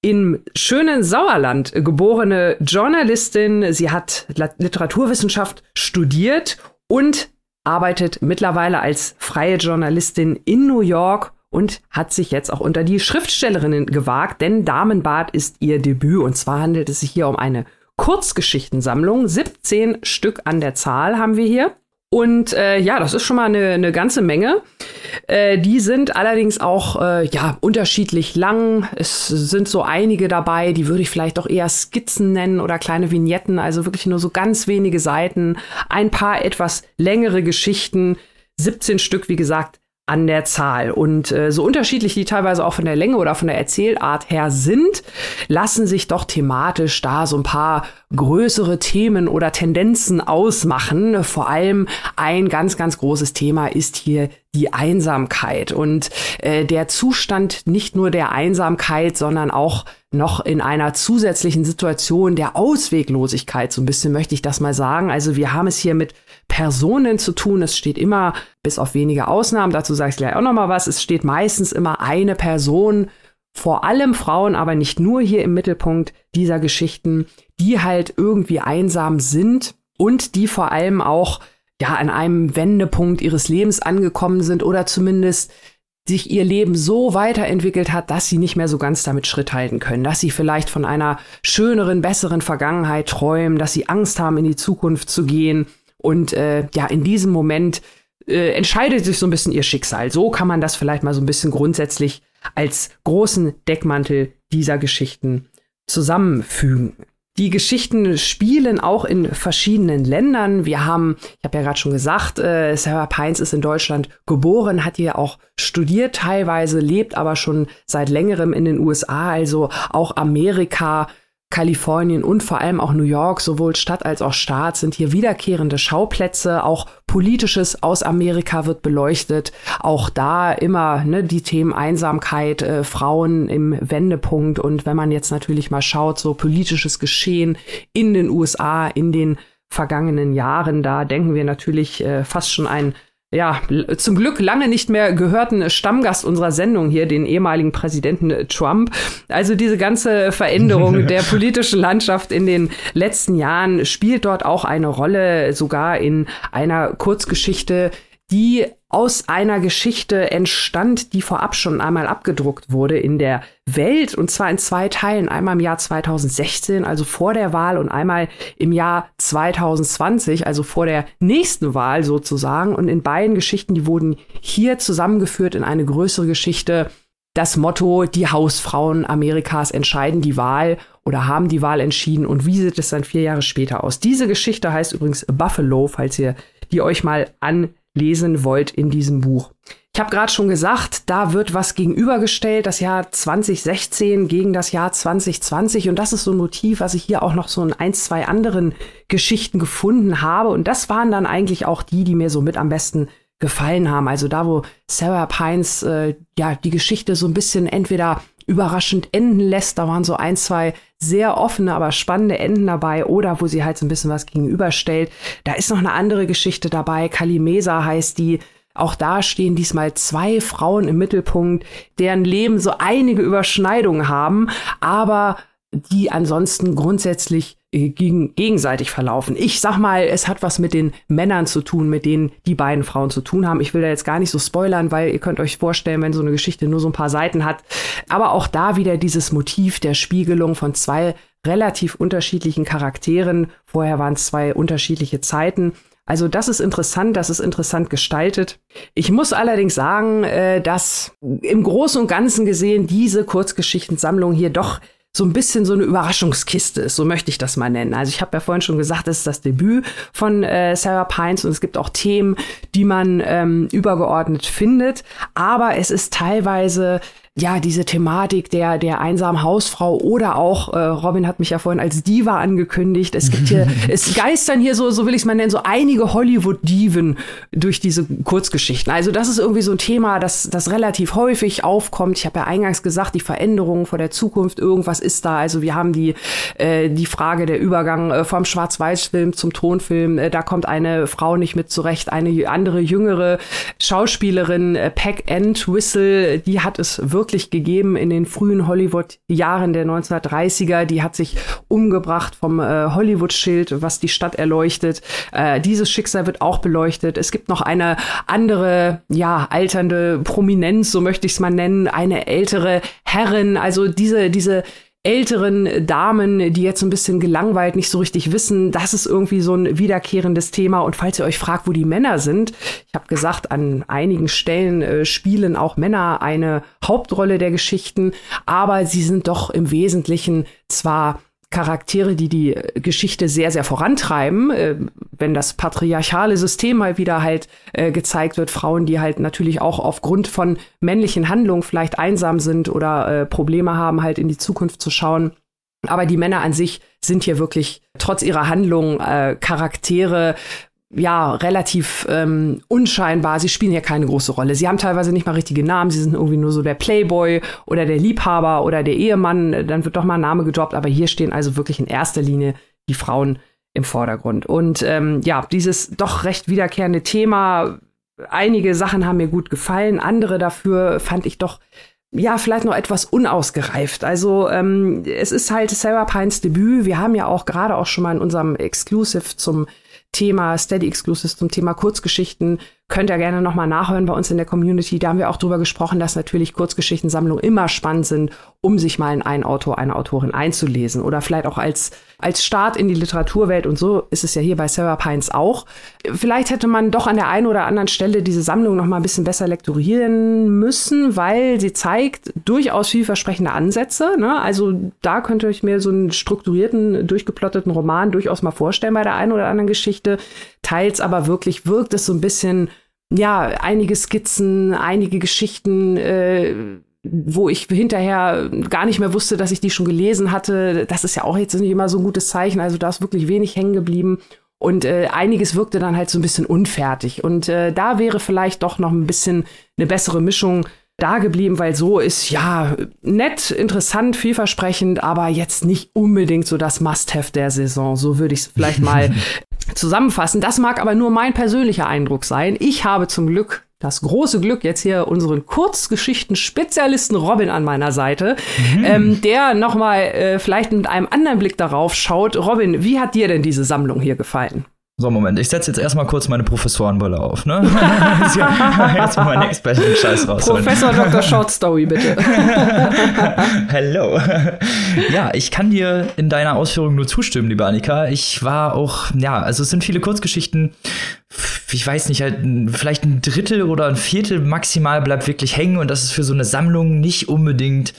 im schönen Sauerland geborene Journalistin. Sie hat Literaturwissenschaft studiert und arbeitet mittlerweile als freie Journalistin in New York und hat sich jetzt auch unter die Schriftstellerinnen gewagt, denn Damenbad ist ihr Debüt und zwar handelt es sich hier um eine Kurzgeschichtensammlung. 17 Stück an der Zahl haben wir hier. Und äh, ja, das ist schon mal eine, eine ganze Menge. Äh, die sind allerdings auch äh, ja unterschiedlich lang. Es sind so einige dabei, die würde ich vielleicht auch eher Skizzen nennen oder kleine Vignetten, also wirklich nur so ganz wenige Seiten. Ein paar etwas längere Geschichten. 17 Stück, wie gesagt, an der Zahl. Und äh, so unterschiedlich die teilweise auch von der Länge oder von der Erzählart her sind, lassen sich doch thematisch da so ein paar größere Themen oder Tendenzen ausmachen. Vor allem ein ganz, ganz großes Thema ist hier die Einsamkeit und äh, der Zustand nicht nur der Einsamkeit, sondern auch noch in einer zusätzlichen Situation der Ausweglosigkeit, so ein bisschen möchte ich das mal sagen. Also wir haben es hier mit Personen zu tun. Es steht immer, bis auf wenige Ausnahmen, dazu sage ich gleich auch noch mal was, es steht meistens immer eine Person, vor allem Frauen, aber nicht nur hier im Mittelpunkt dieser Geschichten, die halt irgendwie einsam sind und die vor allem auch ja an einem Wendepunkt ihres Lebens angekommen sind oder zumindest sich ihr Leben so weiterentwickelt hat, dass sie nicht mehr so ganz damit Schritt halten können, dass sie vielleicht von einer schöneren, besseren Vergangenheit träumen, dass sie Angst haben, in die Zukunft zu gehen und äh, ja, in diesem Moment äh, entscheidet sich so ein bisschen ihr Schicksal. So kann man das vielleicht mal so ein bisschen grundsätzlich als großen Deckmantel dieser Geschichten zusammenfügen. Die Geschichten spielen auch in verschiedenen Ländern. Wir haben, ich habe ja gerade schon gesagt, äh, Sarah Pines ist in Deutschland geboren, hat hier auch studiert teilweise, lebt aber schon seit längerem in den USA, also auch Amerika Kalifornien und vor allem auch New York, sowohl Stadt als auch Staat, sind hier wiederkehrende Schauplätze. Auch Politisches aus Amerika wird beleuchtet. Auch da immer ne, die Themen Einsamkeit, äh, Frauen im Wendepunkt. Und wenn man jetzt natürlich mal schaut, so politisches Geschehen in den USA in den vergangenen Jahren, da denken wir natürlich äh, fast schon ein ja, zum Glück lange nicht mehr gehörten Stammgast unserer Sendung hier, den ehemaligen Präsidenten Trump. Also diese ganze Veränderung der politischen Landschaft in den letzten Jahren spielt dort auch eine Rolle, sogar in einer Kurzgeschichte, die aus einer Geschichte entstand, die vorab schon einmal abgedruckt wurde in der Welt und zwar in zwei Teilen. Einmal im Jahr 2016, also vor der Wahl und einmal im Jahr 2020, also vor der nächsten Wahl sozusagen. Und in beiden Geschichten, die wurden hier zusammengeführt in eine größere Geschichte. Das Motto, die Hausfrauen Amerikas entscheiden die Wahl oder haben die Wahl entschieden und wie sieht es dann vier Jahre später aus? Diese Geschichte heißt übrigens Buffalo, falls ihr die euch mal an lesen wollt in diesem Buch. Ich habe gerade schon gesagt, da wird was gegenübergestellt, das Jahr 2016 gegen das Jahr 2020. Und das ist so ein Motiv, was ich hier auch noch so in ein, zwei anderen Geschichten gefunden habe. Und das waren dann eigentlich auch die, die mir so mit am besten gefallen haben. Also da, wo Sarah Pines äh, ja die Geschichte so ein bisschen entweder überraschend enden lässt. Da waren so ein, zwei sehr offene, aber spannende Enden dabei oder wo sie halt so ein bisschen was gegenüberstellt. Da ist noch eine andere Geschichte dabei. Kalimesa heißt die. Auch da stehen diesmal zwei Frauen im Mittelpunkt, deren Leben so einige Überschneidungen haben, aber die ansonsten grundsätzlich gegen, gegenseitig verlaufen. Ich sag mal, es hat was mit den Männern zu tun, mit denen die beiden Frauen zu tun haben. Ich will da jetzt gar nicht so spoilern, weil ihr könnt euch vorstellen, wenn so eine Geschichte nur so ein paar Seiten hat. Aber auch da wieder dieses Motiv der Spiegelung von zwei relativ unterschiedlichen Charakteren. Vorher waren es zwei unterschiedliche Zeiten. Also das ist interessant, das ist interessant gestaltet. Ich muss allerdings sagen, äh, dass im Großen und Ganzen gesehen diese Kurzgeschichtensammlung hier doch so ein bisschen so eine Überraschungskiste ist, so möchte ich das mal nennen. Also ich habe ja vorhin schon gesagt, das ist das Debüt von äh, Sarah Pines und es gibt auch Themen, die man ähm, übergeordnet findet, aber es ist teilweise ja, diese Thematik der, der einsamen Hausfrau oder auch, äh, Robin hat mich ja vorhin als Diva angekündigt. Es gibt hier, es geistern hier so, so will ich es mal nennen, so einige Hollywood-Diven durch diese Kurzgeschichten. Also das ist irgendwie so ein Thema, das, das relativ häufig aufkommt. Ich habe ja eingangs gesagt, die Veränderungen vor der Zukunft, irgendwas ist da. Also wir haben die, äh, die Frage der Übergang äh, vom Schwarz-Weiß-Film zum Tonfilm. Äh, da kommt eine Frau nicht mit zurecht, eine andere jüngere Schauspielerin, äh, Peck Entwistle, die hat es wirklich wirklich gegeben in den frühen Hollywood-Jahren der 1930er. Die hat sich umgebracht vom äh, Hollywood-Schild, was die Stadt erleuchtet. Äh, dieses Schicksal wird auch beleuchtet. Es gibt noch eine andere, ja, alternde Prominenz, so möchte ich es mal nennen, eine ältere Herrin. Also diese, diese älteren Damen, die jetzt so ein bisschen gelangweilt nicht so richtig wissen, das ist irgendwie so ein wiederkehrendes Thema. Und falls ihr euch fragt, wo die Männer sind, ich habe gesagt, an einigen Stellen äh, spielen auch Männer eine Hauptrolle der Geschichten, aber sie sind doch im Wesentlichen zwar Charaktere, die die äh, Geschichte sehr, sehr vorantreiben. Äh, wenn das patriarchale System mal wieder halt äh, gezeigt wird, Frauen, die halt natürlich auch aufgrund von männlichen Handlungen vielleicht einsam sind oder äh, Probleme haben, halt in die Zukunft zu schauen. Aber die Männer an sich sind hier wirklich trotz ihrer Handlungen äh, Charaktere, ja, relativ ähm, unscheinbar. Sie spielen ja keine große Rolle. Sie haben teilweise nicht mal richtige Namen. Sie sind irgendwie nur so der Playboy oder der Liebhaber oder der Ehemann. Dann wird doch mal ein Name gedroppt. Aber hier stehen also wirklich in erster Linie die Frauen im Vordergrund. Und ähm, ja, dieses doch recht wiederkehrende Thema. Einige Sachen haben mir gut gefallen. Andere dafür fand ich doch ja, vielleicht noch etwas unausgereift. Also ähm, es ist halt Sarah Pines Debüt. Wir haben ja auch gerade auch schon mal in unserem Exclusive zum Thema Steady Exclusives zum Thema Kurzgeschichten könnt ihr gerne nochmal nachhören bei uns in der Community. Da haben wir auch drüber gesprochen, dass natürlich Kurzgeschichtensammlungen immer spannend sind, um sich mal in einen Autor, eine Autorin einzulesen oder vielleicht auch als, als Start in die Literaturwelt. Und so ist es ja hier bei Sarah Pines auch. Vielleicht hätte man doch an der einen oder anderen Stelle diese Sammlung noch mal ein bisschen besser lektorieren müssen, weil sie zeigt durchaus vielversprechende Ansätze. Ne? Also da könnte ich mir so einen strukturierten, durchgeplotteten Roman durchaus mal vorstellen bei der einen oder anderen Geschichte. Teils aber wirklich wirkt es so ein bisschen ja, einige Skizzen, einige Geschichten, äh, wo ich hinterher gar nicht mehr wusste, dass ich die schon gelesen hatte. Das ist ja auch jetzt nicht immer so ein gutes Zeichen. Also da ist wirklich wenig hängen geblieben. Und äh, einiges wirkte dann halt so ein bisschen unfertig. Und äh, da wäre vielleicht doch noch ein bisschen eine bessere Mischung da geblieben, weil so ist ja nett, interessant, vielversprechend, aber jetzt nicht unbedingt so das Must-have der Saison. So würde ich es vielleicht mal zusammenfassen. Das mag aber nur mein persönlicher Eindruck sein. Ich habe zum Glück das große Glück, jetzt hier unseren Kurzgeschichten-Spezialisten Robin an meiner Seite, mhm. ähm, der nochmal äh, vielleicht mit einem anderen Blick darauf schaut. Robin, wie hat dir denn diese Sammlung hier gefallen? So, Moment, ich setze jetzt erstmal kurz meine Professorenbrille auf, ne? jetzt mal meinen Experten-Scheiß raus. Professor Dr. Short Story, bitte. Hello. Ja, ich kann dir in deiner Ausführung nur zustimmen, liebe Annika. Ich war auch, ja, also es sind viele Kurzgeschichten, ich weiß nicht, halt vielleicht ein Drittel oder ein Viertel maximal bleibt wirklich hängen und das ist für so eine Sammlung nicht unbedingt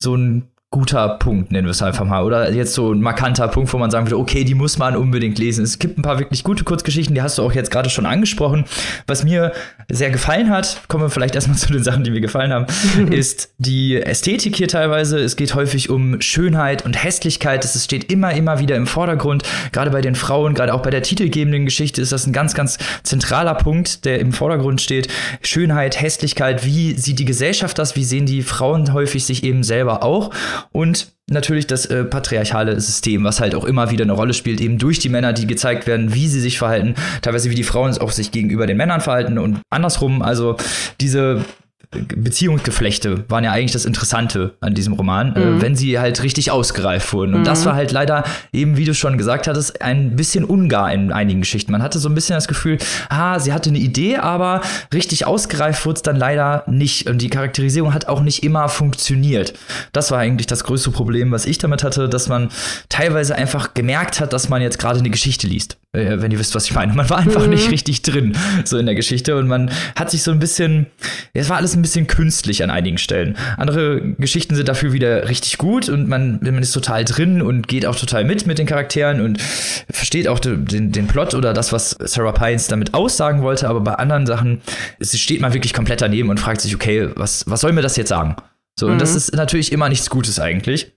so ein guter Punkt, nennen wir es einfach mal. Oder jetzt so ein markanter Punkt, wo man sagen würde, okay, die muss man unbedingt lesen. Es gibt ein paar wirklich gute Kurzgeschichten, die hast du auch jetzt gerade schon angesprochen. Was mir sehr gefallen hat, kommen wir vielleicht erstmal zu den Sachen, die mir gefallen haben, ist die Ästhetik hier teilweise. Es geht häufig um Schönheit und Hässlichkeit. Es steht immer, immer wieder im Vordergrund. Gerade bei den Frauen, gerade auch bei der titelgebenden Geschichte ist das ein ganz, ganz zentraler Punkt, der im Vordergrund steht. Schönheit, Hässlichkeit, wie sieht die Gesellschaft das? Wie sehen die Frauen häufig sich eben selber auch? Und natürlich das äh, patriarchale System, was halt auch immer wieder eine Rolle spielt, eben durch die Männer, die gezeigt werden, wie sie sich verhalten, teilweise wie die Frauen auch sich gegenüber den Männern verhalten und andersrum. Also diese Beziehungsgeflechte waren ja eigentlich das Interessante an diesem Roman, äh, mhm. äh, wenn sie halt richtig ausgereift wurden. Und mhm. das war halt leider eben, wie du schon gesagt hattest, ein bisschen ungar in einigen Geschichten. Man hatte so ein bisschen das Gefühl, ah, sie hatte eine Idee, aber richtig ausgereift wurde es dann leider nicht. Und die Charakterisierung hat auch nicht immer funktioniert. Das war eigentlich das größte Problem, was ich damit hatte, dass man teilweise einfach gemerkt hat, dass man jetzt gerade eine Geschichte liest. Äh, wenn ihr wisst, was ich meine. Man war einfach mhm. nicht richtig drin, so in der Geschichte. Und man hat sich so ein bisschen, es war alles ein bisschen künstlich an einigen Stellen. Andere Geschichten sind dafür wieder richtig gut und man, man ist total drin und geht auch total mit mit den Charakteren und versteht auch den, den Plot oder das, was Sarah Pines damit aussagen wollte. Aber bei anderen Sachen steht man wirklich komplett daneben und fragt sich, okay, was, was soll mir das jetzt sagen? So, mhm. und das mhm. ist natürlich immer nichts Gutes eigentlich.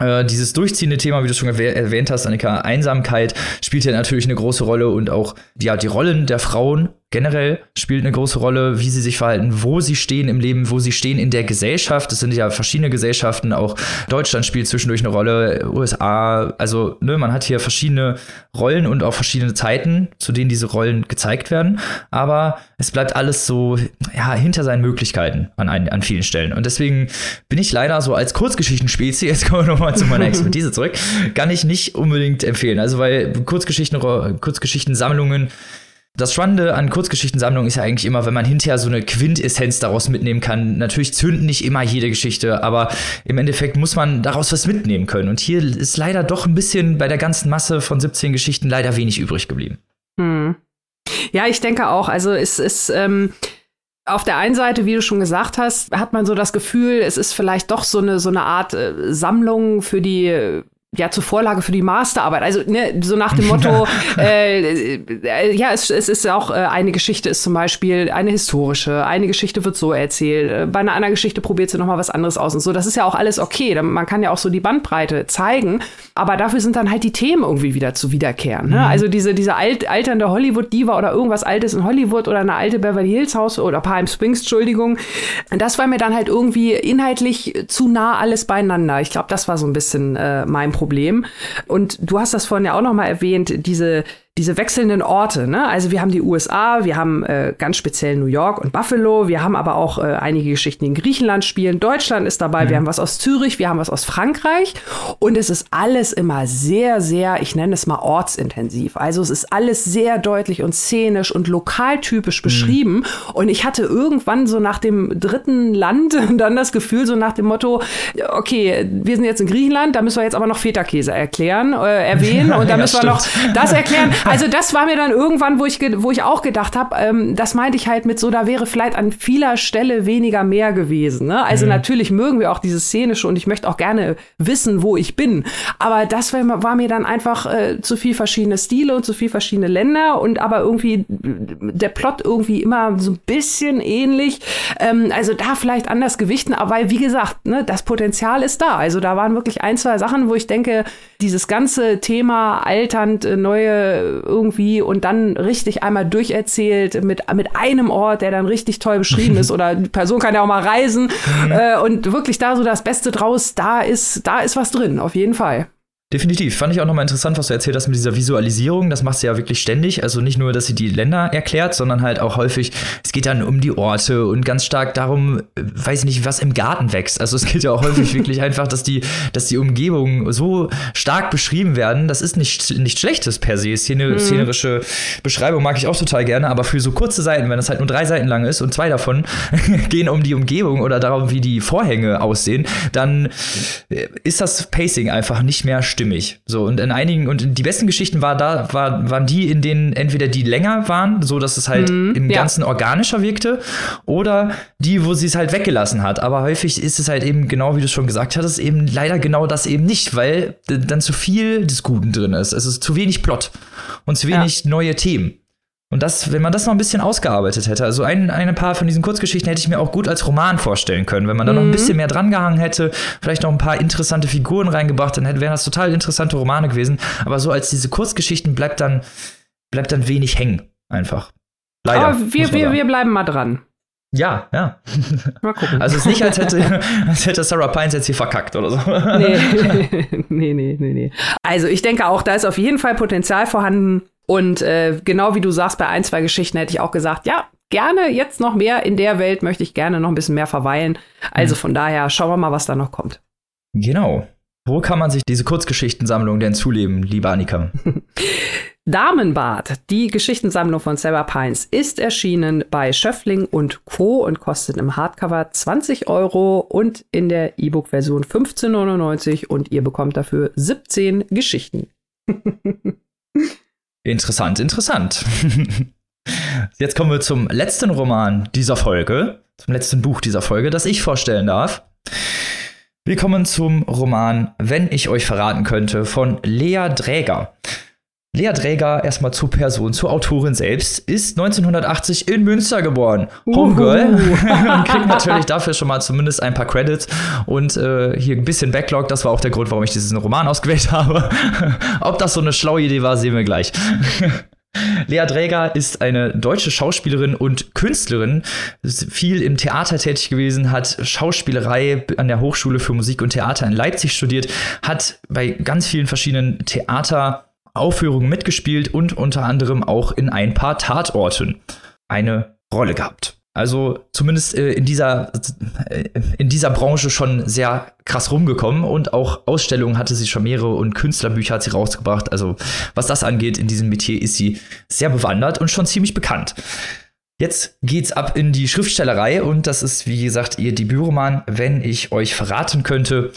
Äh, dieses durchziehende Thema, wie du schon erwähnt hast, Annika, Einsamkeit spielt ja natürlich eine große Rolle und auch ja, die Rollen der Frauen generell spielt eine große Rolle, wie sie sich verhalten, wo sie stehen im Leben, wo sie stehen in der Gesellschaft. Es sind ja verschiedene Gesellschaften, auch Deutschland spielt zwischendurch eine Rolle, USA, also ne, man hat hier verschiedene Rollen und auch verschiedene Zeiten, zu denen diese Rollen gezeigt werden. Aber es bleibt alles so ja, hinter seinen Möglichkeiten an, ein, an vielen Stellen. Und deswegen bin ich leider so als Kurzgeschichtenspezie, jetzt kommen wir nochmal zu meiner Expertise zurück, kann ich nicht unbedingt empfehlen. Also weil Kurzgeschichten, Kurzgeschichtensammlungen das Spannende an Kurzgeschichtensammlungen ist ja eigentlich immer, wenn man hinterher so eine Quintessenz daraus mitnehmen kann. Natürlich zünden nicht immer jede Geschichte, aber im Endeffekt muss man daraus was mitnehmen können. Und hier ist leider doch ein bisschen bei der ganzen Masse von 17 Geschichten leider wenig übrig geblieben. Hm. Ja, ich denke auch. Also es ist. Ähm auf der einen Seite, wie du schon gesagt hast, hat man so das Gefühl, es ist vielleicht doch so eine, so eine Art äh, Sammlung für die ja zur Vorlage für die Masterarbeit. Also ne, so nach dem Motto, äh, äh, ja, es, es ist auch äh, eine Geschichte ist zum Beispiel eine historische, eine Geschichte wird so erzählt, äh, bei einer anderen Geschichte probiert sie noch mal was anderes aus und so. Das ist ja auch alles okay. Man kann ja auch so die Bandbreite zeigen, aber dafür sind dann halt die Themen irgendwie wieder zu wiederkehren. Ne? Mhm. Also diese diese alt, alternde Hollywood-Diva oder irgendwas Altes in Hollywood oder eine alte Beverly Hills Haus oder Palm Springs, Entschuldigung. Das war mir dann halt irgendwie inhaltlich zu nah alles beieinander. Ich glaube, das war so ein bisschen äh, mein Problem. Und du hast das vorhin ja auch noch mal erwähnt, diese diese wechselnden Orte. Ne? Also wir haben die USA, wir haben äh, ganz speziell New York und Buffalo, wir haben aber auch äh, einige Geschichten in Griechenland spielen. Deutschland ist dabei, mhm. wir haben was aus Zürich, wir haben was aus Frankreich und es ist alles immer sehr, sehr, ich nenne es mal ortsintensiv. Also es ist alles sehr deutlich und szenisch und lokaltypisch mhm. beschrieben. Und ich hatte irgendwann so nach dem dritten Land dann das Gefühl, so nach dem Motto, okay, wir sind jetzt in Griechenland, da müssen wir jetzt aber noch Feta-Käse erklären, äh, erwähnen und da ja, müssen wir noch das erklären. Also das war mir dann irgendwann, wo ich, wo ich auch gedacht habe, ähm, das meinte ich halt mit so, da wäre vielleicht an vieler Stelle weniger mehr gewesen. Ne? Also mhm. natürlich mögen wir auch diese szenische und ich möchte auch gerne wissen, wo ich bin. Aber das war, war mir dann einfach äh, zu viel verschiedene Stile und zu viel verschiedene Länder und aber irgendwie der Plot irgendwie immer so ein bisschen ähnlich. Ähm, also da vielleicht anders gewichten, aber weil, wie gesagt, ne, das Potenzial ist da. Also da waren wirklich ein, zwei Sachen, wo ich denke, dieses ganze Thema alternd, äh, neue irgendwie und dann richtig einmal durcherzählt mit, mit einem Ort, der dann richtig toll beschrieben ist. Oder die Person kann ja auch mal reisen mhm. äh, und wirklich da so das Beste draus, da ist, da ist was drin, auf jeden Fall. Definitiv. Fand ich auch nochmal interessant, was du erzählt hast mit dieser Visualisierung. Das macht sie ja wirklich ständig. Also nicht nur, dass sie die Länder erklärt, sondern halt auch häufig, es geht dann um die Orte und ganz stark darum, weiß ich nicht, was im Garten wächst. Also es geht ja auch häufig wirklich einfach, dass die, dass die Umgebungen so stark beschrieben werden. Das ist nicht, nicht schlechtes per se. Szene, mhm. Szenerische Beschreibung mag ich auch total gerne, aber für so kurze Seiten, wenn das halt nur drei Seiten lang ist und zwei davon gehen um die Umgebung oder darum, wie die Vorhänge aussehen, dann ist das Pacing einfach nicht mehr stark stimmig. So, und in einigen, und die besten Geschichten war da, war, waren die, in denen entweder die länger waren, so dass es halt mhm, im ja. Ganzen organischer wirkte, oder die, wo sie es halt weggelassen hat. Aber häufig ist es halt eben, genau wie du schon gesagt hattest, eben leider genau das eben nicht, weil dann zu viel des Guten drin ist. Es ist zu wenig Plot und zu wenig ja. neue Themen. Und das, wenn man das noch ein bisschen ausgearbeitet hätte, also ein, ein paar von diesen Kurzgeschichten hätte ich mir auch gut als Roman vorstellen können. Wenn man da mhm. noch ein mhm. bisschen mehr drangehangen hätte, vielleicht noch ein paar interessante Figuren reingebracht, dann wären das total interessante Romane gewesen. Aber so als diese Kurzgeschichten bleibt dann, bleibt dann wenig hängen. Einfach. Leider. Aber wir, wir, wir bleiben mal dran. Ja, ja. Mal gucken. Also es ist nicht, als hätte, als hätte Sarah Pines jetzt hier verkackt oder so. Nee. nee, nee, nee, nee. Also ich denke auch, da ist auf jeden Fall Potenzial vorhanden. Und äh, genau wie du sagst, bei ein, zwei Geschichten hätte ich auch gesagt, ja, gerne jetzt noch mehr. In der Welt möchte ich gerne noch ein bisschen mehr verweilen. Also mhm. von daher schauen wir mal, was da noch kommt. Genau. Wo kann man sich diese Kurzgeschichtensammlung denn zuleben, liebe Annika? Damenbad, die Geschichtensammlung von Sarah Pines, ist erschienen bei Schöffling und Co. und kostet im Hardcover 20 Euro und in der E-Book-Version 15,99 und ihr bekommt dafür 17 Geschichten. Interessant, interessant. Jetzt kommen wir zum letzten Roman dieser Folge, zum letzten Buch dieser Folge, das ich vorstellen darf. Wir kommen zum Roman Wenn ich euch verraten könnte von Lea Dräger. Lea Dräger, erstmal zur Person, zur Autorin selbst, ist 1980 in Münster geboren. Homegirl. und kriegt natürlich dafür schon mal zumindest ein paar Credits. Und äh, hier ein bisschen Backlog, das war auch der Grund, warum ich diesen Roman ausgewählt habe. Ob das so eine schlaue Idee war, sehen wir gleich. Lea Dräger ist eine deutsche Schauspielerin und Künstlerin, ist viel im Theater tätig gewesen, hat Schauspielerei an der Hochschule für Musik und Theater in Leipzig studiert, hat bei ganz vielen verschiedenen Theateraufführungen mitgespielt und unter anderem auch in ein paar Tatorten eine Rolle gehabt. Also zumindest äh, in dieser äh, in dieser Branche schon sehr krass rumgekommen und auch Ausstellungen hatte sie schon mehrere und Künstlerbücher hat sie rausgebracht. Also was das angeht, in diesem Metier ist sie sehr bewandert und schon ziemlich bekannt. Jetzt geht's ab in die Schriftstellerei und das ist, wie gesagt, ihr Debütroman, wenn ich euch verraten könnte.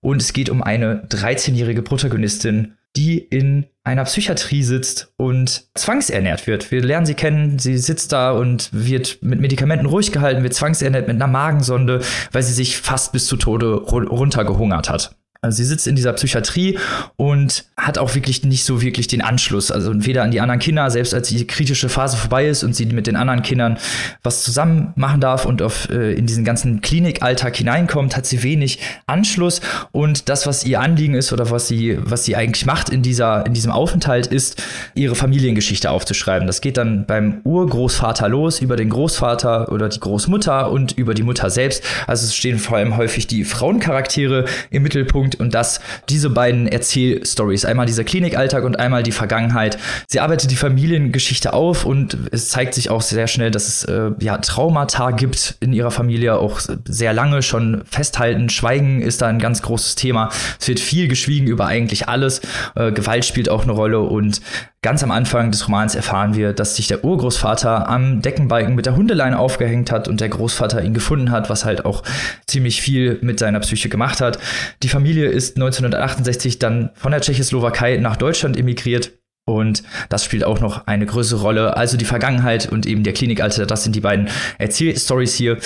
Und es geht um eine 13-jährige Protagonistin, die in einer Psychiatrie sitzt und zwangsernährt wird. Wir lernen sie kennen, sie sitzt da und wird mit Medikamenten ruhig gehalten, wird zwangsernährt mit einer Magensonde, weil sie sich fast bis zu Tode runtergehungert hat. Also sie sitzt in dieser Psychiatrie und hat auch wirklich nicht so wirklich den Anschluss. Also weder an die anderen Kinder, selbst als die kritische Phase vorbei ist und sie mit den anderen Kindern was zusammen machen darf und auf, äh, in diesen ganzen Klinikalltag hineinkommt, hat sie wenig Anschluss. Und das, was ihr Anliegen ist oder was sie, was sie eigentlich macht in, dieser, in diesem Aufenthalt, ist, ihre Familiengeschichte aufzuschreiben. Das geht dann beim Urgroßvater los, über den Großvater oder die Großmutter und über die Mutter selbst. Also es stehen vor allem häufig die Frauencharaktere im Mittelpunkt und dass diese beiden Erzählstories, einmal dieser Klinikalltag und einmal die Vergangenheit, sie arbeitet die Familiengeschichte auf und es zeigt sich auch sehr schnell, dass es äh, ja Traumata gibt in ihrer Familie, auch sehr lange schon festhalten. Schweigen ist da ein ganz großes Thema. Es wird viel geschwiegen über eigentlich alles. Äh, Gewalt spielt auch eine Rolle und Ganz am Anfang des Romans erfahren wir, dass sich der Urgroßvater am Deckenbalken mit der Hundeleine aufgehängt hat und der Großvater ihn gefunden hat, was halt auch ziemlich viel mit seiner Psyche gemacht hat. Die Familie ist 1968 dann von der Tschechoslowakei nach Deutschland emigriert. Und das spielt auch noch eine größere Rolle. Also die Vergangenheit und eben der Klinikalter, das sind die beiden Erzählstories hier.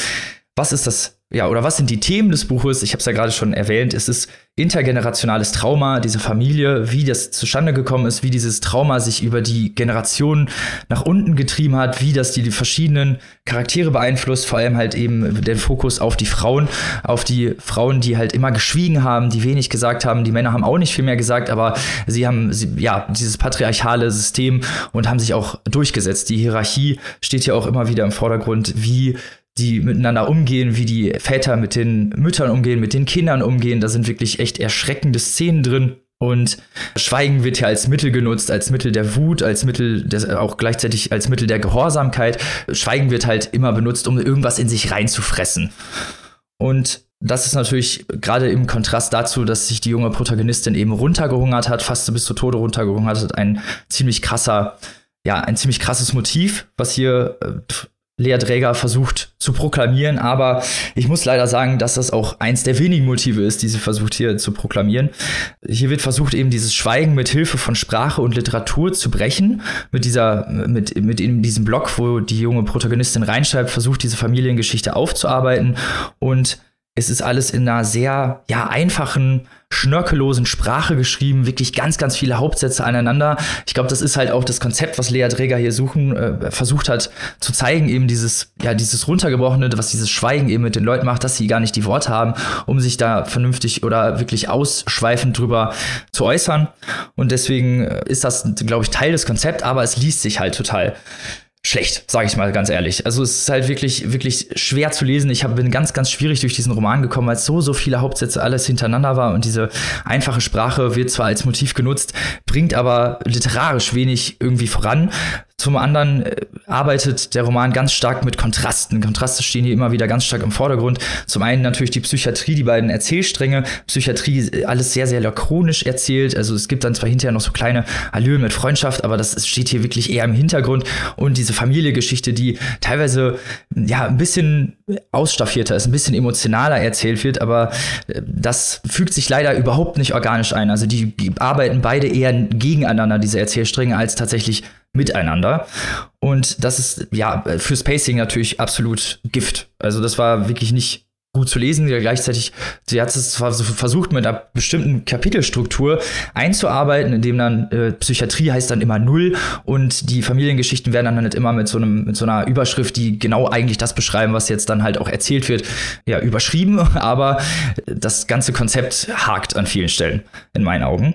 Was ist das ja, oder was sind die Themen des Buches? Ich habe es ja gerade schon erwähnt. Es ist intergenerationales Trauma, diese Familie, wie das zustande gekommen ist, wie dieses Trauma sich über die Generationen nach unten getrieben hat, wie das die, die verschiedenen Charaktere beeinflusst, vor allem halt eben den Fokus auf die Frauen, auf die Frauen, die halt immer geschwiegen haben, die wenig gesagt haben. Die Männer haben auch nicht viel mehr gesagt, aber sie haben sie, ja dieses patriarchale System und haben sich auch durchgesetzt. Die Hierarchie steht ja auch immer wieder im Vordergrund, wie die miteinander umgehen, wie die Väter mit den Müttern umgehen, mit den Kindern umgehen. Da sind wirklich echt erschreckende Szenen drin. Und Schweigen wird ja als Mittel genutzt, als Mittel der Wut, als Mittel des, auch gleichzeitig als Mittel der Gehorsamkeit. Schweigen wird halt immer benutzt, um irgendwas in sich reinzufressen. Und das ist natürlich gerade im Kontrast dazu, dass sich die junge Protagonistin eben runtergehungert hat, fast bis zu Tode runtergehungert hat, ein ziemlich krasser, ja, ein ziemlich krasses Motiv, was hier äh, Lea Dräger versucht zu proklamieren, aber ich muss leider sagen, dass das auch eins der wenigen Motive ist, die sie versucht hier zu proklamieren. Hier wird versucht, eben dieses Schweigen mit Hilfe von Sprache und Literatur zu brechen. Mit dieser, mit, mit in diesem Blog, wo die junge Protagonistin reinschreibt, versucht diese Familiengeschichte aufzuarbeiten und es ist alles in einer sehr, ja, einfachen, schnörkellosen Sprache geschrieben, wirklich ganz, ganz viele Hauptsätze aneinander. Ich glaube, das ist halt auch das Konzept, was Lea Dräger hier suchen, äh, versucht hat zu zeigen, eben dieses, ja, dieses runtergebrochene, was dieses Schweigen eben mit den Leuten macht, dass sie gar nicht die Worte haben, um sich da vernünftig oder wirklich ausschweifend drüber zu äußern. Und deswegen äh, ist das, glaube ich, Teil des Konzepts, aber es liest sich halt total schlecht, sage ich mal ganz ehrlich. Also es ist halt wirklich, wirklich schwer zu lesen. Ich hab, bin ganz, ganz schwierig durch diesen Roman gekommen, weil so, so viele Hauptsätze alles hintereinander war und diese einfache Sprache wird zwar als Motiv genutzt, bringt aber literarisch wenig irgendwie voran. Zum anderen äh, arbeitet der Roman ganz stark mit Kontrasten. Kontraste stehen hier immer wieder ganz stark im Vordergrund. Zum einen natürlich die Psychiatrie, die beiden Erzählstränge. Psychiatrie, äh, alles sehr, sehr lakonisch erzählt. Also es gibt dann zwar hinterher noch so kleine Allüren mit Freundschaft, aber das steht hier wirklich eher im Hintergrund. Und diese Familiengeschichte, die teilweise ja ein bisschen ausstaffierter ist, ein bisschen emotionaler erzählt wird, aber äh, das fügt sich leider überhaupt nicht organisch ein. Also die, die arbeiten beide eher gegeneinander, diese Erzählstränge, als tatsächlich miteinander. Und das ist ja fürs Pacing natürlich absolut Gift. Also das war wirklich nicht gut zu lesen. Gleichzeitig, sie hat es versucht, mit einer bestimmten Kapitelstruktur einzuarbeiten, indem dann äh, Psychiatrie heißt dann immer null und die Familiengeschichten werden dann halt immer mit so einem, mit so einer Überschrift, die genau eigentlich das beschreiben, was jetzt dann halt auch erzählt wird, ja, überschrieben, aber das ganze Konzept hakt an vielen Stellen, in meinen Augen.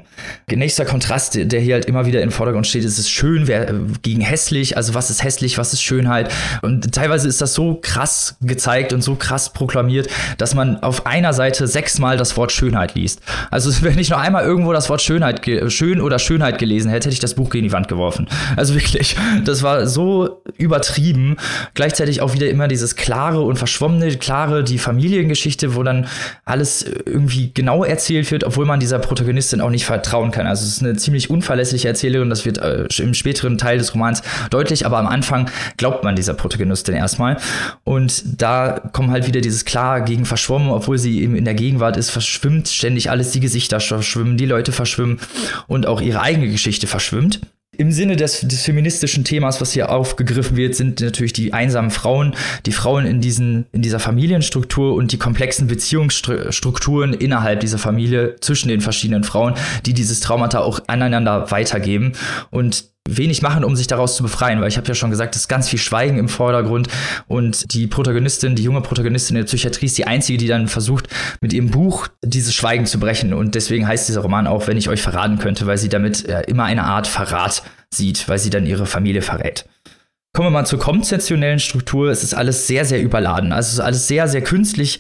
Nächster Kontrast, der hier halt immer wieder im Vordergrund steht, ist es schön wer, gegen hässlich, also was ist hässlich, was ist Schönheit und teilweise ist das so krass gezeigt und so krass proklamiert, dass man auf einer Seite sechsmal das Wort Schönheit liest. Also wenn ich noch einmal irgendwo das Wort Schönheit, schön oder Schönheit gelesen hätte, hätte ich das Buch gegen die Wand geworfen. Also wirklich, das war so übertrieben. Gleichzeitig auch wieder immer dieses klare und verschwommene, klare, die Familiengeschichte, wo dann alles irgendwie genau erzählt wird, obwohl man dieser Protagonistin auch nicht vertrauen kann. Also es ist eine ziemlich unverlässliche Erzählerin, das wird äh, im späteren Teil des Romans deutlich, aber am Anfang glaubt man dieser Protagonistin erstmal. Und da kommen halt wieder dieses gegen verschwommen, obwohl sie eben in der Gegenwart ist, verschwimmt ständig alles, die Gesichter verschwimmen, die Leute verschwimmen und auch ihre eigene Geschichte verschwimmt. Im Sinne des, des, feministischen Themas, was hier aufgegriffen wird, sind natürlich die einsamen Frauen, die Frauen in, diesen, in dieser Familienstruktur und die komplexen Beziehungsstrukturen innerhalb dieser Familie zwischen den verschiedenen Frauen, die dieses Traumata auch aneinander weitergeben. Und wenig machen, um sich daraus zu befreien, weil ich habe ja schon gesagt, es ist ganz viel Schweigen im Vordergrund und die Protagonistin, die junge Protagonistin der Psychiatrie ist die einzige, die dann versucht, mit ihrem Buch dieses Schweigen zu brechen und deswegen heißt dieser Roman auch, wenn ich euch verraten könnte, weil sie damit äh, immer eine Art Verrat sieht, weil sie dann ihre Familie verrät. Kommen wir mal zur konzeptionellen Struktur. Es ist alles sehr, sehr überladen. Also es ist alles sehr, sehr künstlich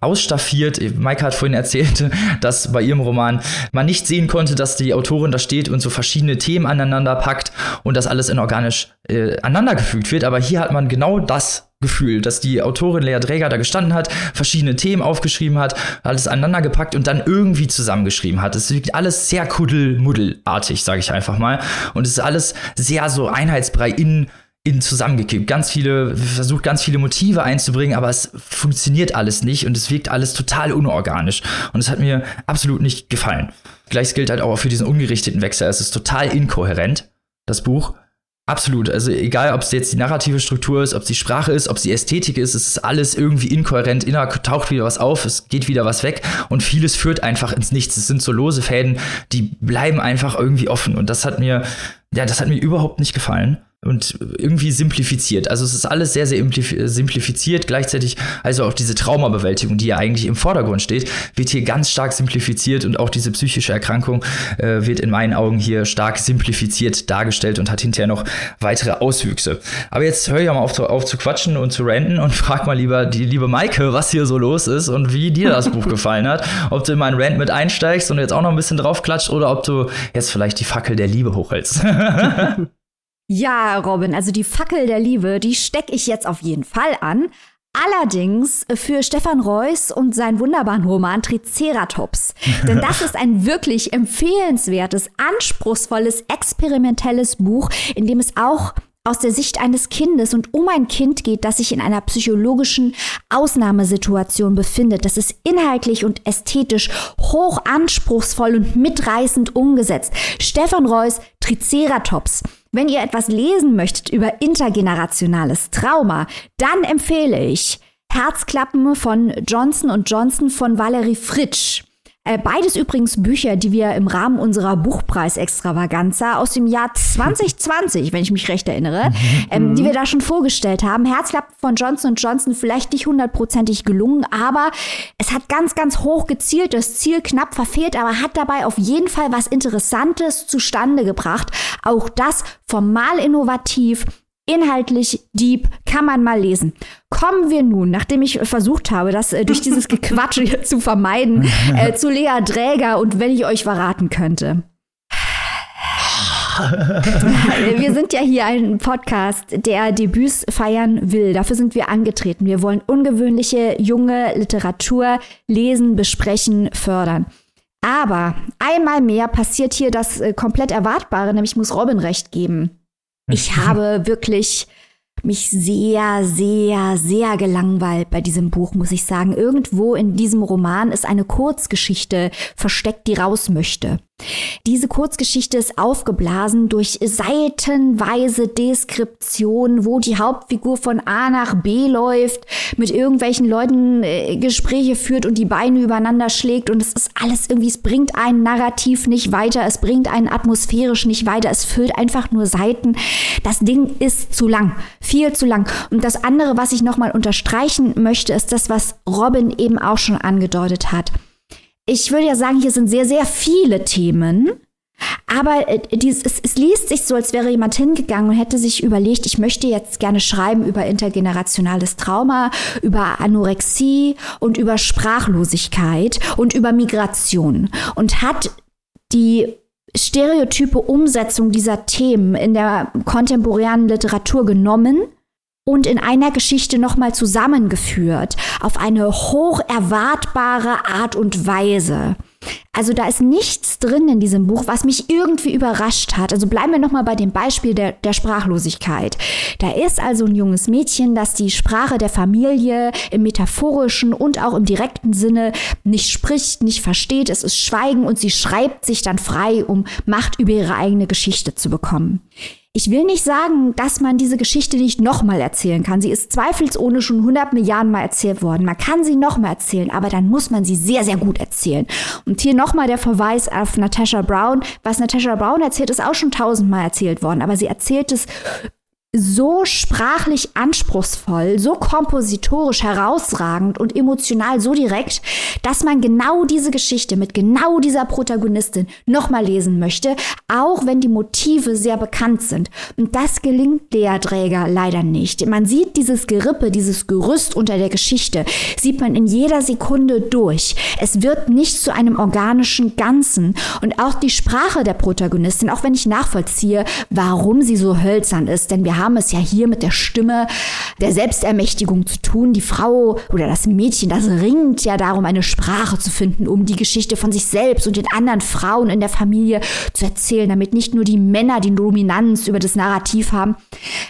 ausstaffiert. Maike hat vorhin erzählt, dass bei ihrem Roman man nicht sehen konnte, dass die Autorin da steht und so verschiedene Themen aneinander packt und das alles in organisch äh, aneinandergefügt wird. Aber hier hat man genau das Gefühl, dass die Autorin Lea Dräger da gestanden hat, verschiedene Themen aufgeschrieben hat, alles aneinander gepackt und dann irgendwie zusammengeschrieben hat. Es wirkt alles sehr kuddelmuddelartig, sage ich einfach mal. Und es ist alles sehr so einheitsbrei in in zusammengekippt. Ganz viele, versucht ganz viele Motive einzubringen, aber es funktioniert alles nicht und es wirkt alles total unorganisch. Und es hat mir absolut nicht gefallen. Gleiches gilt halt auch für diesen ungerichteten Wechsel. Es ist total inkohärent, das Buch. Absolut. Also egal, ob es jetzt die narrative Struktur ist, ob es die Sprache ist, ob es die Ästhetik ist, es ist alles irgendwie inkohärent. Inner taucht wieder was auf, es geht wieder was weg und vieles führt einfach ins Nichts. Es sind so lose Fäden, die bleiben einfach irgendwie offen. Und das hat mir, ja, das hat mir überhaupt nicht gefallen und irgendwie simplifiziert. Also es ist alles sehr, sehr simplifiziert. Gleichzeitig also auch diese Traumabewältigung, die ja eigentlich im Vordergrund steht, wird hier ganz stark simplifiziert und auch diese psychische Erkrankung äh, wird in meinen Augen hier stark simplifiziert dargestellt und hat hinterher noch weitere Auswüchse. Aber jetzt hör ich mal auf, zu, auf zu quatschen und zu ranten und frag mal lieber die liebe Maike, was hier so los ist und wie dir das Buch gefallen hat. Ob du in meinen Rant mit einsteigst und jetzt auch noch ein bisschen draufklatscht oder ob du jetzt vielleicht die Fackel der Liebe hochhältst. Ja, Robin, also die Fackel der Liebe, die stecke ich jetzt auf jeden Fall an. Allerdings für Stefan Reuss und seinen wunderbaren Roman Triceratops. Denn das ist ein wirklich empfehlenswertes, anspruchsvolles, experimentelles Buch, in dem es auch aus der Sicht eines Kindes und um ein Kind geht, das sich in einer psychologischen Ausnahmesituation befindet. Das ist inhaltlich und ästhetisch hoch anspruchsvoll und mitreißend umgesetzt. Stefan Reuss, Triceratops. Wenn ihr etwas lesen möchtet über intergenerationales Trauma, dann empfehle ich Herzklappen von Johnson Johnson von Valerie Fritsch. Äh, beides übrigens Bücher, die wir im Rahmen unserer Buchpreis-Extravaganza aus dem Jahr 2020, wenn ich mich recht erinnere, ähm, die wir da schon vorgestellt haben. Herzklappen von Johnson Johnson vielleicht nicht hundertprozentig gelungen, aber es hat ganz, ganz hoch gezielt, das Ziel knapp verfehlt, aber hat dabei auf jeden Fall was Interessantes zustande gebracht. Auch das formal innovativ, inhaltlich deep, kann man mal lesen. Kommen wir nun, nachdem ich versucht habe, das äh, durch dieses Gequatsche hier zu vermeiden, äh, zu Lea Dräger und wenn ich euch verraten könnte. wir sind ja hier ein Podcast, der Debüts feiern will. Dafür sind wir angetreten. Wir wollen ungewöhnliche junge Literatur lesen, besprechen, fördern. Aber einmal mehr passiert hier das äh, komplett Erwartbare, nämlich muss Robin recht geben. Ich habe wirklich mich sehr, sehr, sehr gelangweilt bei diesem Buch, muss ich sagen. Irgendwo in diesem Roman ist eine Kurzgeschichte versteckt, die raus möchte. Diese Kurzgeschichte ist aufgeblasen durch seitenweise Deskription, wo die Hauptfigur von A nach B läuft, mit irgendwelchen Leuten äh, Gespräche führt und die Beine übereinander schlägt und es ist alles irgendwie, es bringt einen narrativ nicht weiter, es bringt einen atmosphärisch nicht weiter, es füllt einfach nur Seiten. Das Ding ist zu lang, viel zu lang. Und das andere, was ich nochmal unterstreichen möchte, ist das, was Robin eben auch schon angedeutet hat ich würde ja sagen, hier sind sehr, sehr viele Themen. Aber äh, dies, es, es liest sich so, als wäre jemand hingegangen und hätte sich überlegt, ich möchte jetzt gerne schreiben über intergenerationales Trauma, über Anorexie und über Sprachlosigkeit und über Migration und hat die stereotype Umsetzung dieser Themen in der kontemporären Literatur genommen und in einer Geschichte nochmal zusammengeführt auf eine hoch erwartbare Art und Weise. Also da ist nichts drin in diesem Buch, was mich irgendwie überrascht hat. Also bleiben wir nochmal bei dem Beispiel der, der Sprachlosigkeit. Da ist also ein junges Mädchen, das die Sprache der Familie im metaphorischen und auch im direkten Sinne nicht spricht, nicht versteht. Es ist Schweigen und sie schreibt sich dann frei, um Macht über ihre eigene Geschichte zu bekommen. Ich will nicht sagen, dass man diese Geschichte nicht nochmal erzählen kann. Sie ist zweifelsohne schon 100 Milliarden Mal erzählt worden. Man kann sie nochmal erzählen, aber dann muss man sie sehr, sehr gut erzählen. Und hier nochmal der Verweis auf Natasha Brown. Was Natasha Brown erzählt, ist auch schon tausendmal erzählt worden, aber sie erzählt es so sprachlich anspruchsvoll, so kompositorisch herausragend und emotional so direkt, dass man genau diese Geschichte mit genau dieser Protagonistin nochmal lesen möchte, auch wenn die Motive sehr bekannt sind. Und das gelingt Lea Träger leider nicht. Man sieht dieses Gerippe, dieses Gerüst unter der Geschichte, sieht man in jeder Sekunde durch. Es wird nicht zu einem organischen Ganzen. Und auch die Sprache der Protagonistin, auch wenn ich nachvollziehe, warum sie so hölzern ist, denn wir haben haben es ja hier mit der Stimme der Selbstermächtigung zu tun. Die Frau oder das Mädchen, das ringt ja darum, eine Sprache zu finden, um die Geschichte von sich selbst und den anderen Frauen in der Familie zu erzählen, damit nicht nur die Männer die Dominanz über das Narrativ haben.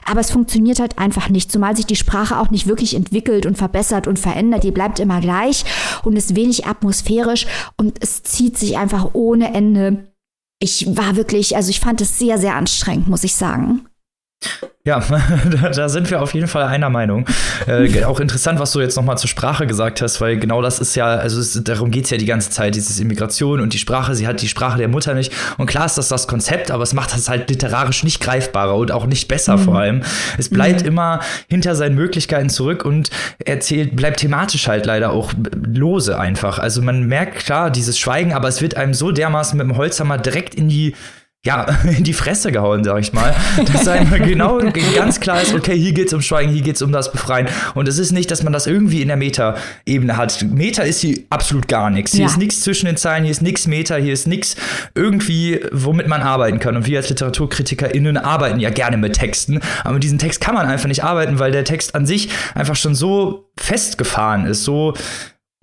Aber es funktioniert halt einfach nicht, zumal sich die Sprache auch nicht wirklich entwickelt und verbessert und verändert. Die bleibt immer gleich und ist wenig atmosphärisch und es zieht sich einfach ohne Ende. Ich war wirklich, also ich fand es sehr, sehr anstrengend, muss ich sagen. Ja, da, sind wir auf jeden Fall einer Meinung. Äh, auch interessant, was du jetzt nochmal zur Sprache gesagt hast, weil genau das ist ja, also es, darum geht es ja die ganze Zeit, dieses Immigration und die Sprache, sie hat die Sprache der Mutter nicht. Und klar ist das das Konzept, aber es macht das halt literarisch nicht greifbarer und auch nicht besser mhm. vor allem. Es bleibt mhm. immer hinter seinen Möglichkeiten zurück und erzählt, bleibt thematisch halt leider auch lose einfach. Also man merkt klar dieses Schweigen, aber es wird einem so dermaßen mit dem Holzhammer direkt in die ja, in die Fresse gehauen, sag ich mal. Dass einem genau ganz klar ist, okay, hier geht's um Schweigen, hier geht's um das Befreien. Und es ist nicht, dass man das irgendwie in der Meta-Ebene hat. Meta ist hier absolut gar nichts. Hier ja. ist nichts zwischen den Zeilen, hier ist nichts Meta, hier ist nichts irgendwie, womit man arbeiten kann. Und wir als LiteraturkritikerInnen arbeiten ja gerne mit Texten. Aber mit diesem Text kann man einfach nicht arbeiten, weil der Text an sich einfach schon so festgefahren ist, so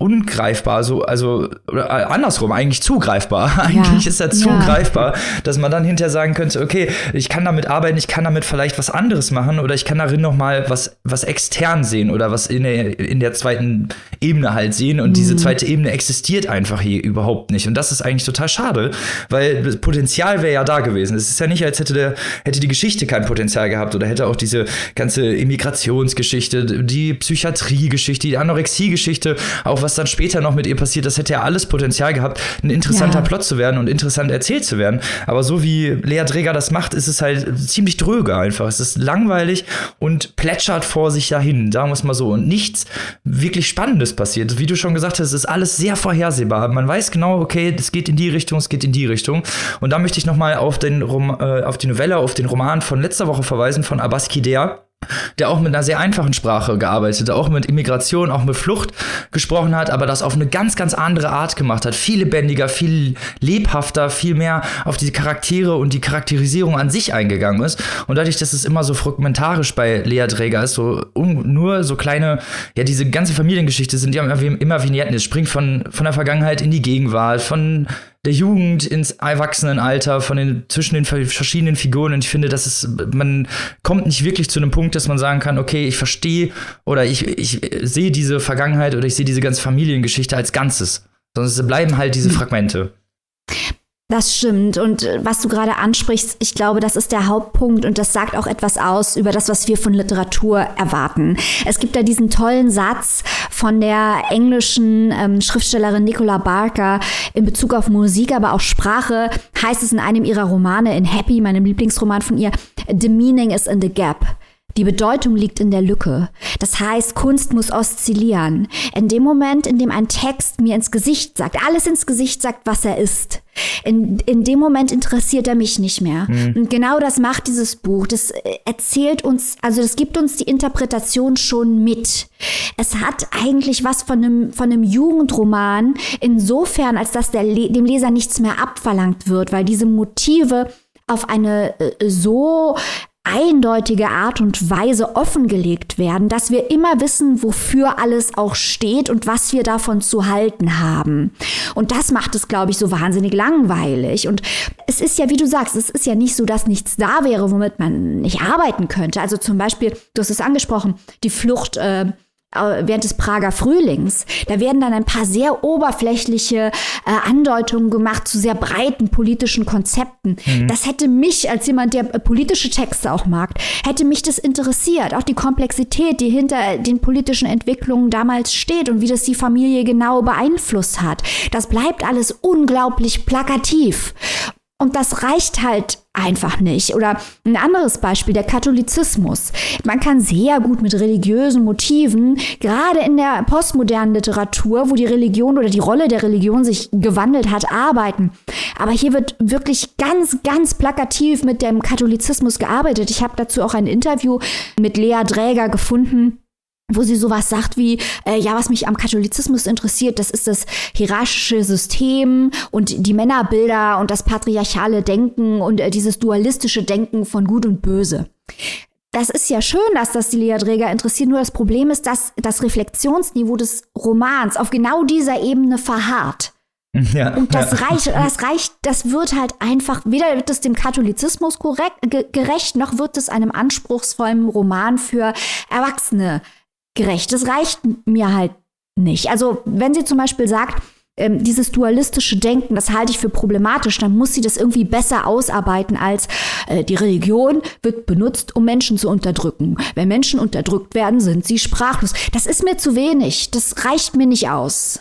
ungreifbar, so, also oder äh, andersrum, eigentlich zugreifbar. Ja. eigentlich ist er zugreifbar, ja. dass man dann hinterher sagen könnte, okay, ich kann damit arbeiten, ich kann damit vielleicht was anderes machen oder ich kann darin noch mal was, was extern sehen oder was in der, in der zweiten Ebene halt sehen und mhm. diese zweite Ebene existiert einfach hier überhaupt nicht und das ist eigentlich total schade, weil das Potenzial wäre ja da gewesen. Es ist ja nicht, als hätte der, hätte die Geschichte kein Potenzial gehabt oder hätte auch diese ganze Immigrationsgeschichte, die Psychiatriegeschichte, die Anorexiegeschichte, auch was dann später noch mit ihr passiert, das hätte ja alles Potenzial gehabt, ein interessanter ja. Plot zu werden und interessant erzählt zu werden. Aber so wie Lea Dräger das macht, ist es halt ziemlich dröge einfach. Es ist langweilig und plätschert vor sich dahin, sagen wir es mal so. Und nichts wirklich Spannendes passiert. Wie du schon gesagt hast, ist alles sehr vorhersehbar. Man weiß genau, okay, es geht in die Richtung, es geht in die Richtung. Und da möchte ich noch mal auf, den Rom äh, auf die Novelle, auf den Roman von letzter Woche verweisen, von Abbas Kidea der auch mit einer sehr einfachen Sprache gearbeitet, auch mit Immigration, auch mit Flucht gesprochen hat, aber das auf eine ganz, ganz andere Art gemacht hat. Viel lebendiger, viel lebhafter, viel mehr auf die Charaktere und die Charakterisierung an sich eingegangen ist. Und dadurch, dass es immer so fragmentarisch bei Lea Träger ist, so um, nur so kleine, ja, diese ganze Familiengeschichte sind ja immer, immer Vignetten. Es springt von, von der Vergangenheit in die Gegenwart, von der Jugend ins Erwachsenenalter, von den, zwischen den verschiedenen Figuren. Und ich finde, dass es, man kommt nicht wirklich zu einem Punkt, dass man sagen kann, okay, ich verstehe oder ich, ich sehe diese Vergangenheit oder ich sehe diese ganze Familiengeschichte als Ganzes. Sondern es bleiben halt diese hm. Fragmente. Das stimmt. Und äh, was du gerade ansprichst, ich glaube, das ist der Hauptpunkt und das sagt auch etwas aus über das, was wir von Literatur erwarten. Es gibt da diesen tollen Satz von der englischen ähm, Schriftstellerin Nicola Barker in Bezug auf Musik, aber auch Sprache, heißt es in einem ihrer Romane, in Happy, meinem Lieblingsroman von ihr, The meaning is in the gap. Die Bedeutung liegt in der Lücke. Das heißt, Kunst muss oszillieren. In dem Moment, in dem ein Text mir ins Gesicht sagt, alles ins Gesicht sagt, was er ist, in, in dem Moment interessiert er mich nicht mehr. Mhm. Und genau das macht dieses Buch. Das äh, erzählt uns, also das gibt uns die Interpretation schon mit. Es hat eigentlich was von einem, von einem Jugendroman, insofern, als dass der, dem Leser nichts mehr abverlangt wird, weil diese Motive auf eine äh, so eindeutige Art und Weise offengelegt werden, dass wir immer wissen, wofür alles auch steht und was wir davon zu halten haben. Und das macht es, glaube ich, so wahnsinnig langweilig. Und es ist ja, wie du sagst, es ist ja nicht so, dass nichts da wäre, womit man nicht arbeiten könnte. Also zum Beispiel, du hast es angesprochen, die Flucht äh, während des Prager Frühlings. Da werden dann ein paar sehr oberflächliche äh, Andeutungen gemacht zu sehr breiten politischen Konzepten. Mhm. Das hätte mich als jemand, der äh, politische Texte auch mag, hätte mich das interessiert. Auch die Komplexität, die hinter den politischen Entwicklungen damals steht und wie das die Familie genau beeinflusst hat. Das bleibt alles unglaublich plakativ. Und das reicht halt einfach nicht. Oder ein anderes Beispiel, der Katholizismus. Man kann sehr gut mit religiösen Motiven, gerade in der postmodernen Literatur, wo die Religion oder die Rolle der Religion sich gewandelt hat, arbeiten. Aber hier wird wirklich ganz, ganz plakativ mit dem Katholizismus gearbeitet. Ich habe dazu auch ein Interview mit Lea Dräger gefunden wo sie sowas sagt wie, äh, ja, was mich am Katholizismus interessiert, das ist das hierarchische System und die Männerbilder und das patriarchale Denken und äh, dieses dualistische Denken von Gut und Böse. Das ist ja schön, dass das die Lea Dräger interessiert, nur das Problem ist, dass das Reflexionsniveau des Romans auf genau dieser Ebene verharrt. Ja, und das ja. reicht, das reicht, das wird halt einfach, weder wird es dem Katholizismus korrekt, gerecht, noch wird es einem anspruchsvollen Roman für Erwachsene gerecht. Das reicht mir halt nicht. Also wenn sie zum Beispiel sagt, ähm, dieses dualistische Denken, das halte ich für problematisch, dann muss sie das irgendwie besser ausarbeiten als äh, die Religion wird benutzt, um Menschen zu unterdrücken. Wenn Menschen unterdrückt werden, sind sie sprachlos. Das ist mir zu wenig. Das reicht mir nicht aus.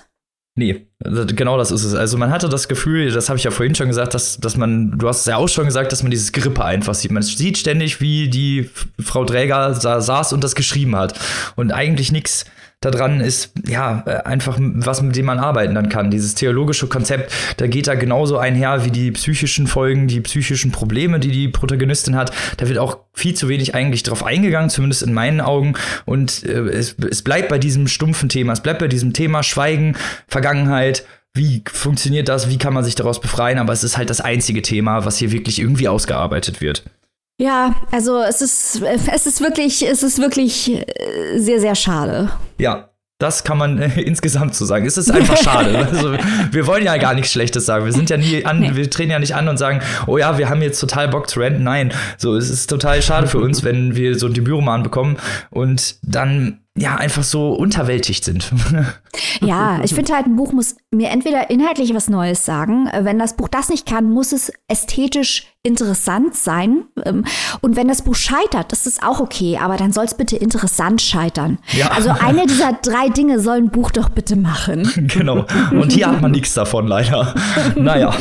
Nee, genau das ist es. Also man hatte das Gefühl, das habe ich ja vorhin schon gesagt, dass, dass man, du hast es ja auch schon gesagt, dass man dieses Grippe einfach sieht. Man sieht ständig, wie die Frau Träger saß und das geschrieben hat. Und eigentlich nichts daran ist, ja, äh, einfach was, mit dem man arbeiten dann kann. Dieses theologische Konzept, da geht da genauso einher wie die psychischen Folgen, die psychischen Probleme, die die Protagonistin hat. Da wird auch viel zu wenig eigentlich drauf eingegangen, zumindest in meinen Augen. Und äh, es, es bleibt bei diesem stumpfen Thema. Es bleibt bei diesem Thema Schweigen, Vergangenheit, wie funktioniert das, wie kann man sich daraus befreien, aber es ist halt das einzige Thema, was hier wirklich irgendwie ausgearbeitet wird. Ja, also es ist, es ist wirklich, es ist wirklich äh, sehr, sehr schade. Ja, das kann man äh, insgesamt so sagen. Es ist einfach schade. Also, wir wollen ja gar nichts Schlechtes sagen. Wir sind ja nie an, nee. wir treten ja nicht an und sagen, oh ja, wir haben jetzt total Bock zu renten. Nein, so es ist total schade für uns, wenn wir so ein Debütroman bekommen und dann ja einfach so unterwältigt sind. Ja, ich finde halt, ein Buch muss mir entweder inhaltlich was Neues sagen. Wenn das Buch das nicht kann, muss es ästhetisch interessant sein. Ähm, und wenn das Buch scheitert, das ist auch okay, aber dann soll es bitte interessant scheitern. Ja. Also eine dieser drei Dinge soll ein Buch doch bitte machen. Genau. Und hier hat man nichts davon, leider. Naja.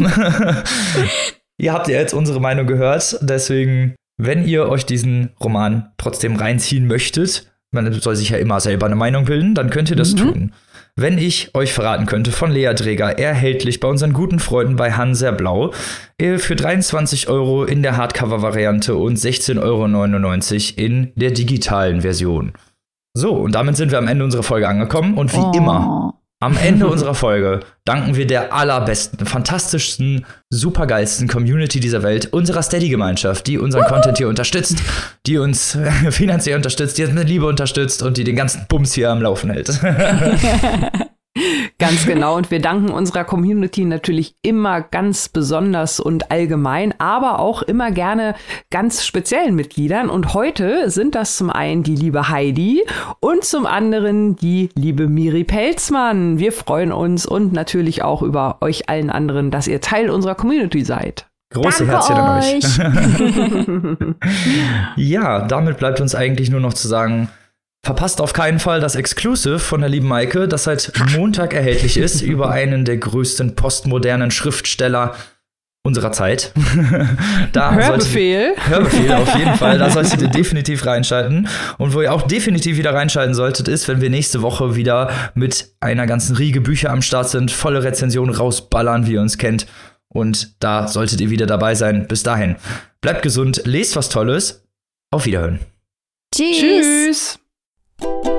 ihr habt ja jetzt unsere Meinung gehört, deswegen, wenn ihr euch diesen Roman trotzdem reinziehen möchtet, man soll sich ja immer selber eine Meinung bilden, dann könnt ihr das mhm. tun. Wenn ich euch verraten könnte, von Lea Dräger, erhältlich bei unseren guten Freunden bei Hanser Blau, für 23 Euro in der Hardcover-Variante und 16,99 Euro in der digitalen Version. So, und damit sind wir am Ende unserer Folge angekommen und wie oh. immer am Ende unserer Folge danken wir der allerbesten, fantastischsten, supergeilsten Community dieser Welt, unserer Steady-Gemeinschaft, die unseren Content hier unterstützt, die uns finanziell unterstützt, die uns mit Liebe unterstützt und die den ganzen Bums hier am Laufen hält. Ganz genau. Und wir danken unserer Community natürlich immer ganz besonders und allgemein, aber auch immer gerne ganz speziellen Mitgliedern. Und heute sind das zum einen die liebe Heidi und zum anderen die liebe Miri Pelzmann. Wir freuen uns und natürlich auch über euch allen anderen, dass ihr Teil unserer Community seid. Große Herzchen an euch. ja, damit bleibt uns eigentlich nur noch zu sagen, Verpasst auf keinen Fall das Exclusive von der lieben Maike, das seit Montag erhältlich ist, über einen der größten postmodernen Schriftsteller unserer Zeit. da Hörbefehl. Solltet, Hörbefehl, auf jeden Fall. Da solltet ihr definitiv reinschalten. Und wo ihr auch definitiv wieder reinschalten solltet, ist, wenn wir nächste Woche wieder mit einer ganzen Riege Bücher am Start sind, volle Rezensionen rausballern, wie ihr uns kennt. Und da solltet ihr wieder dabei sein. Bis dahin. Bleibt gesund, lest was Tolles. Auf Wiederhören. Tschüss. Tschüss. you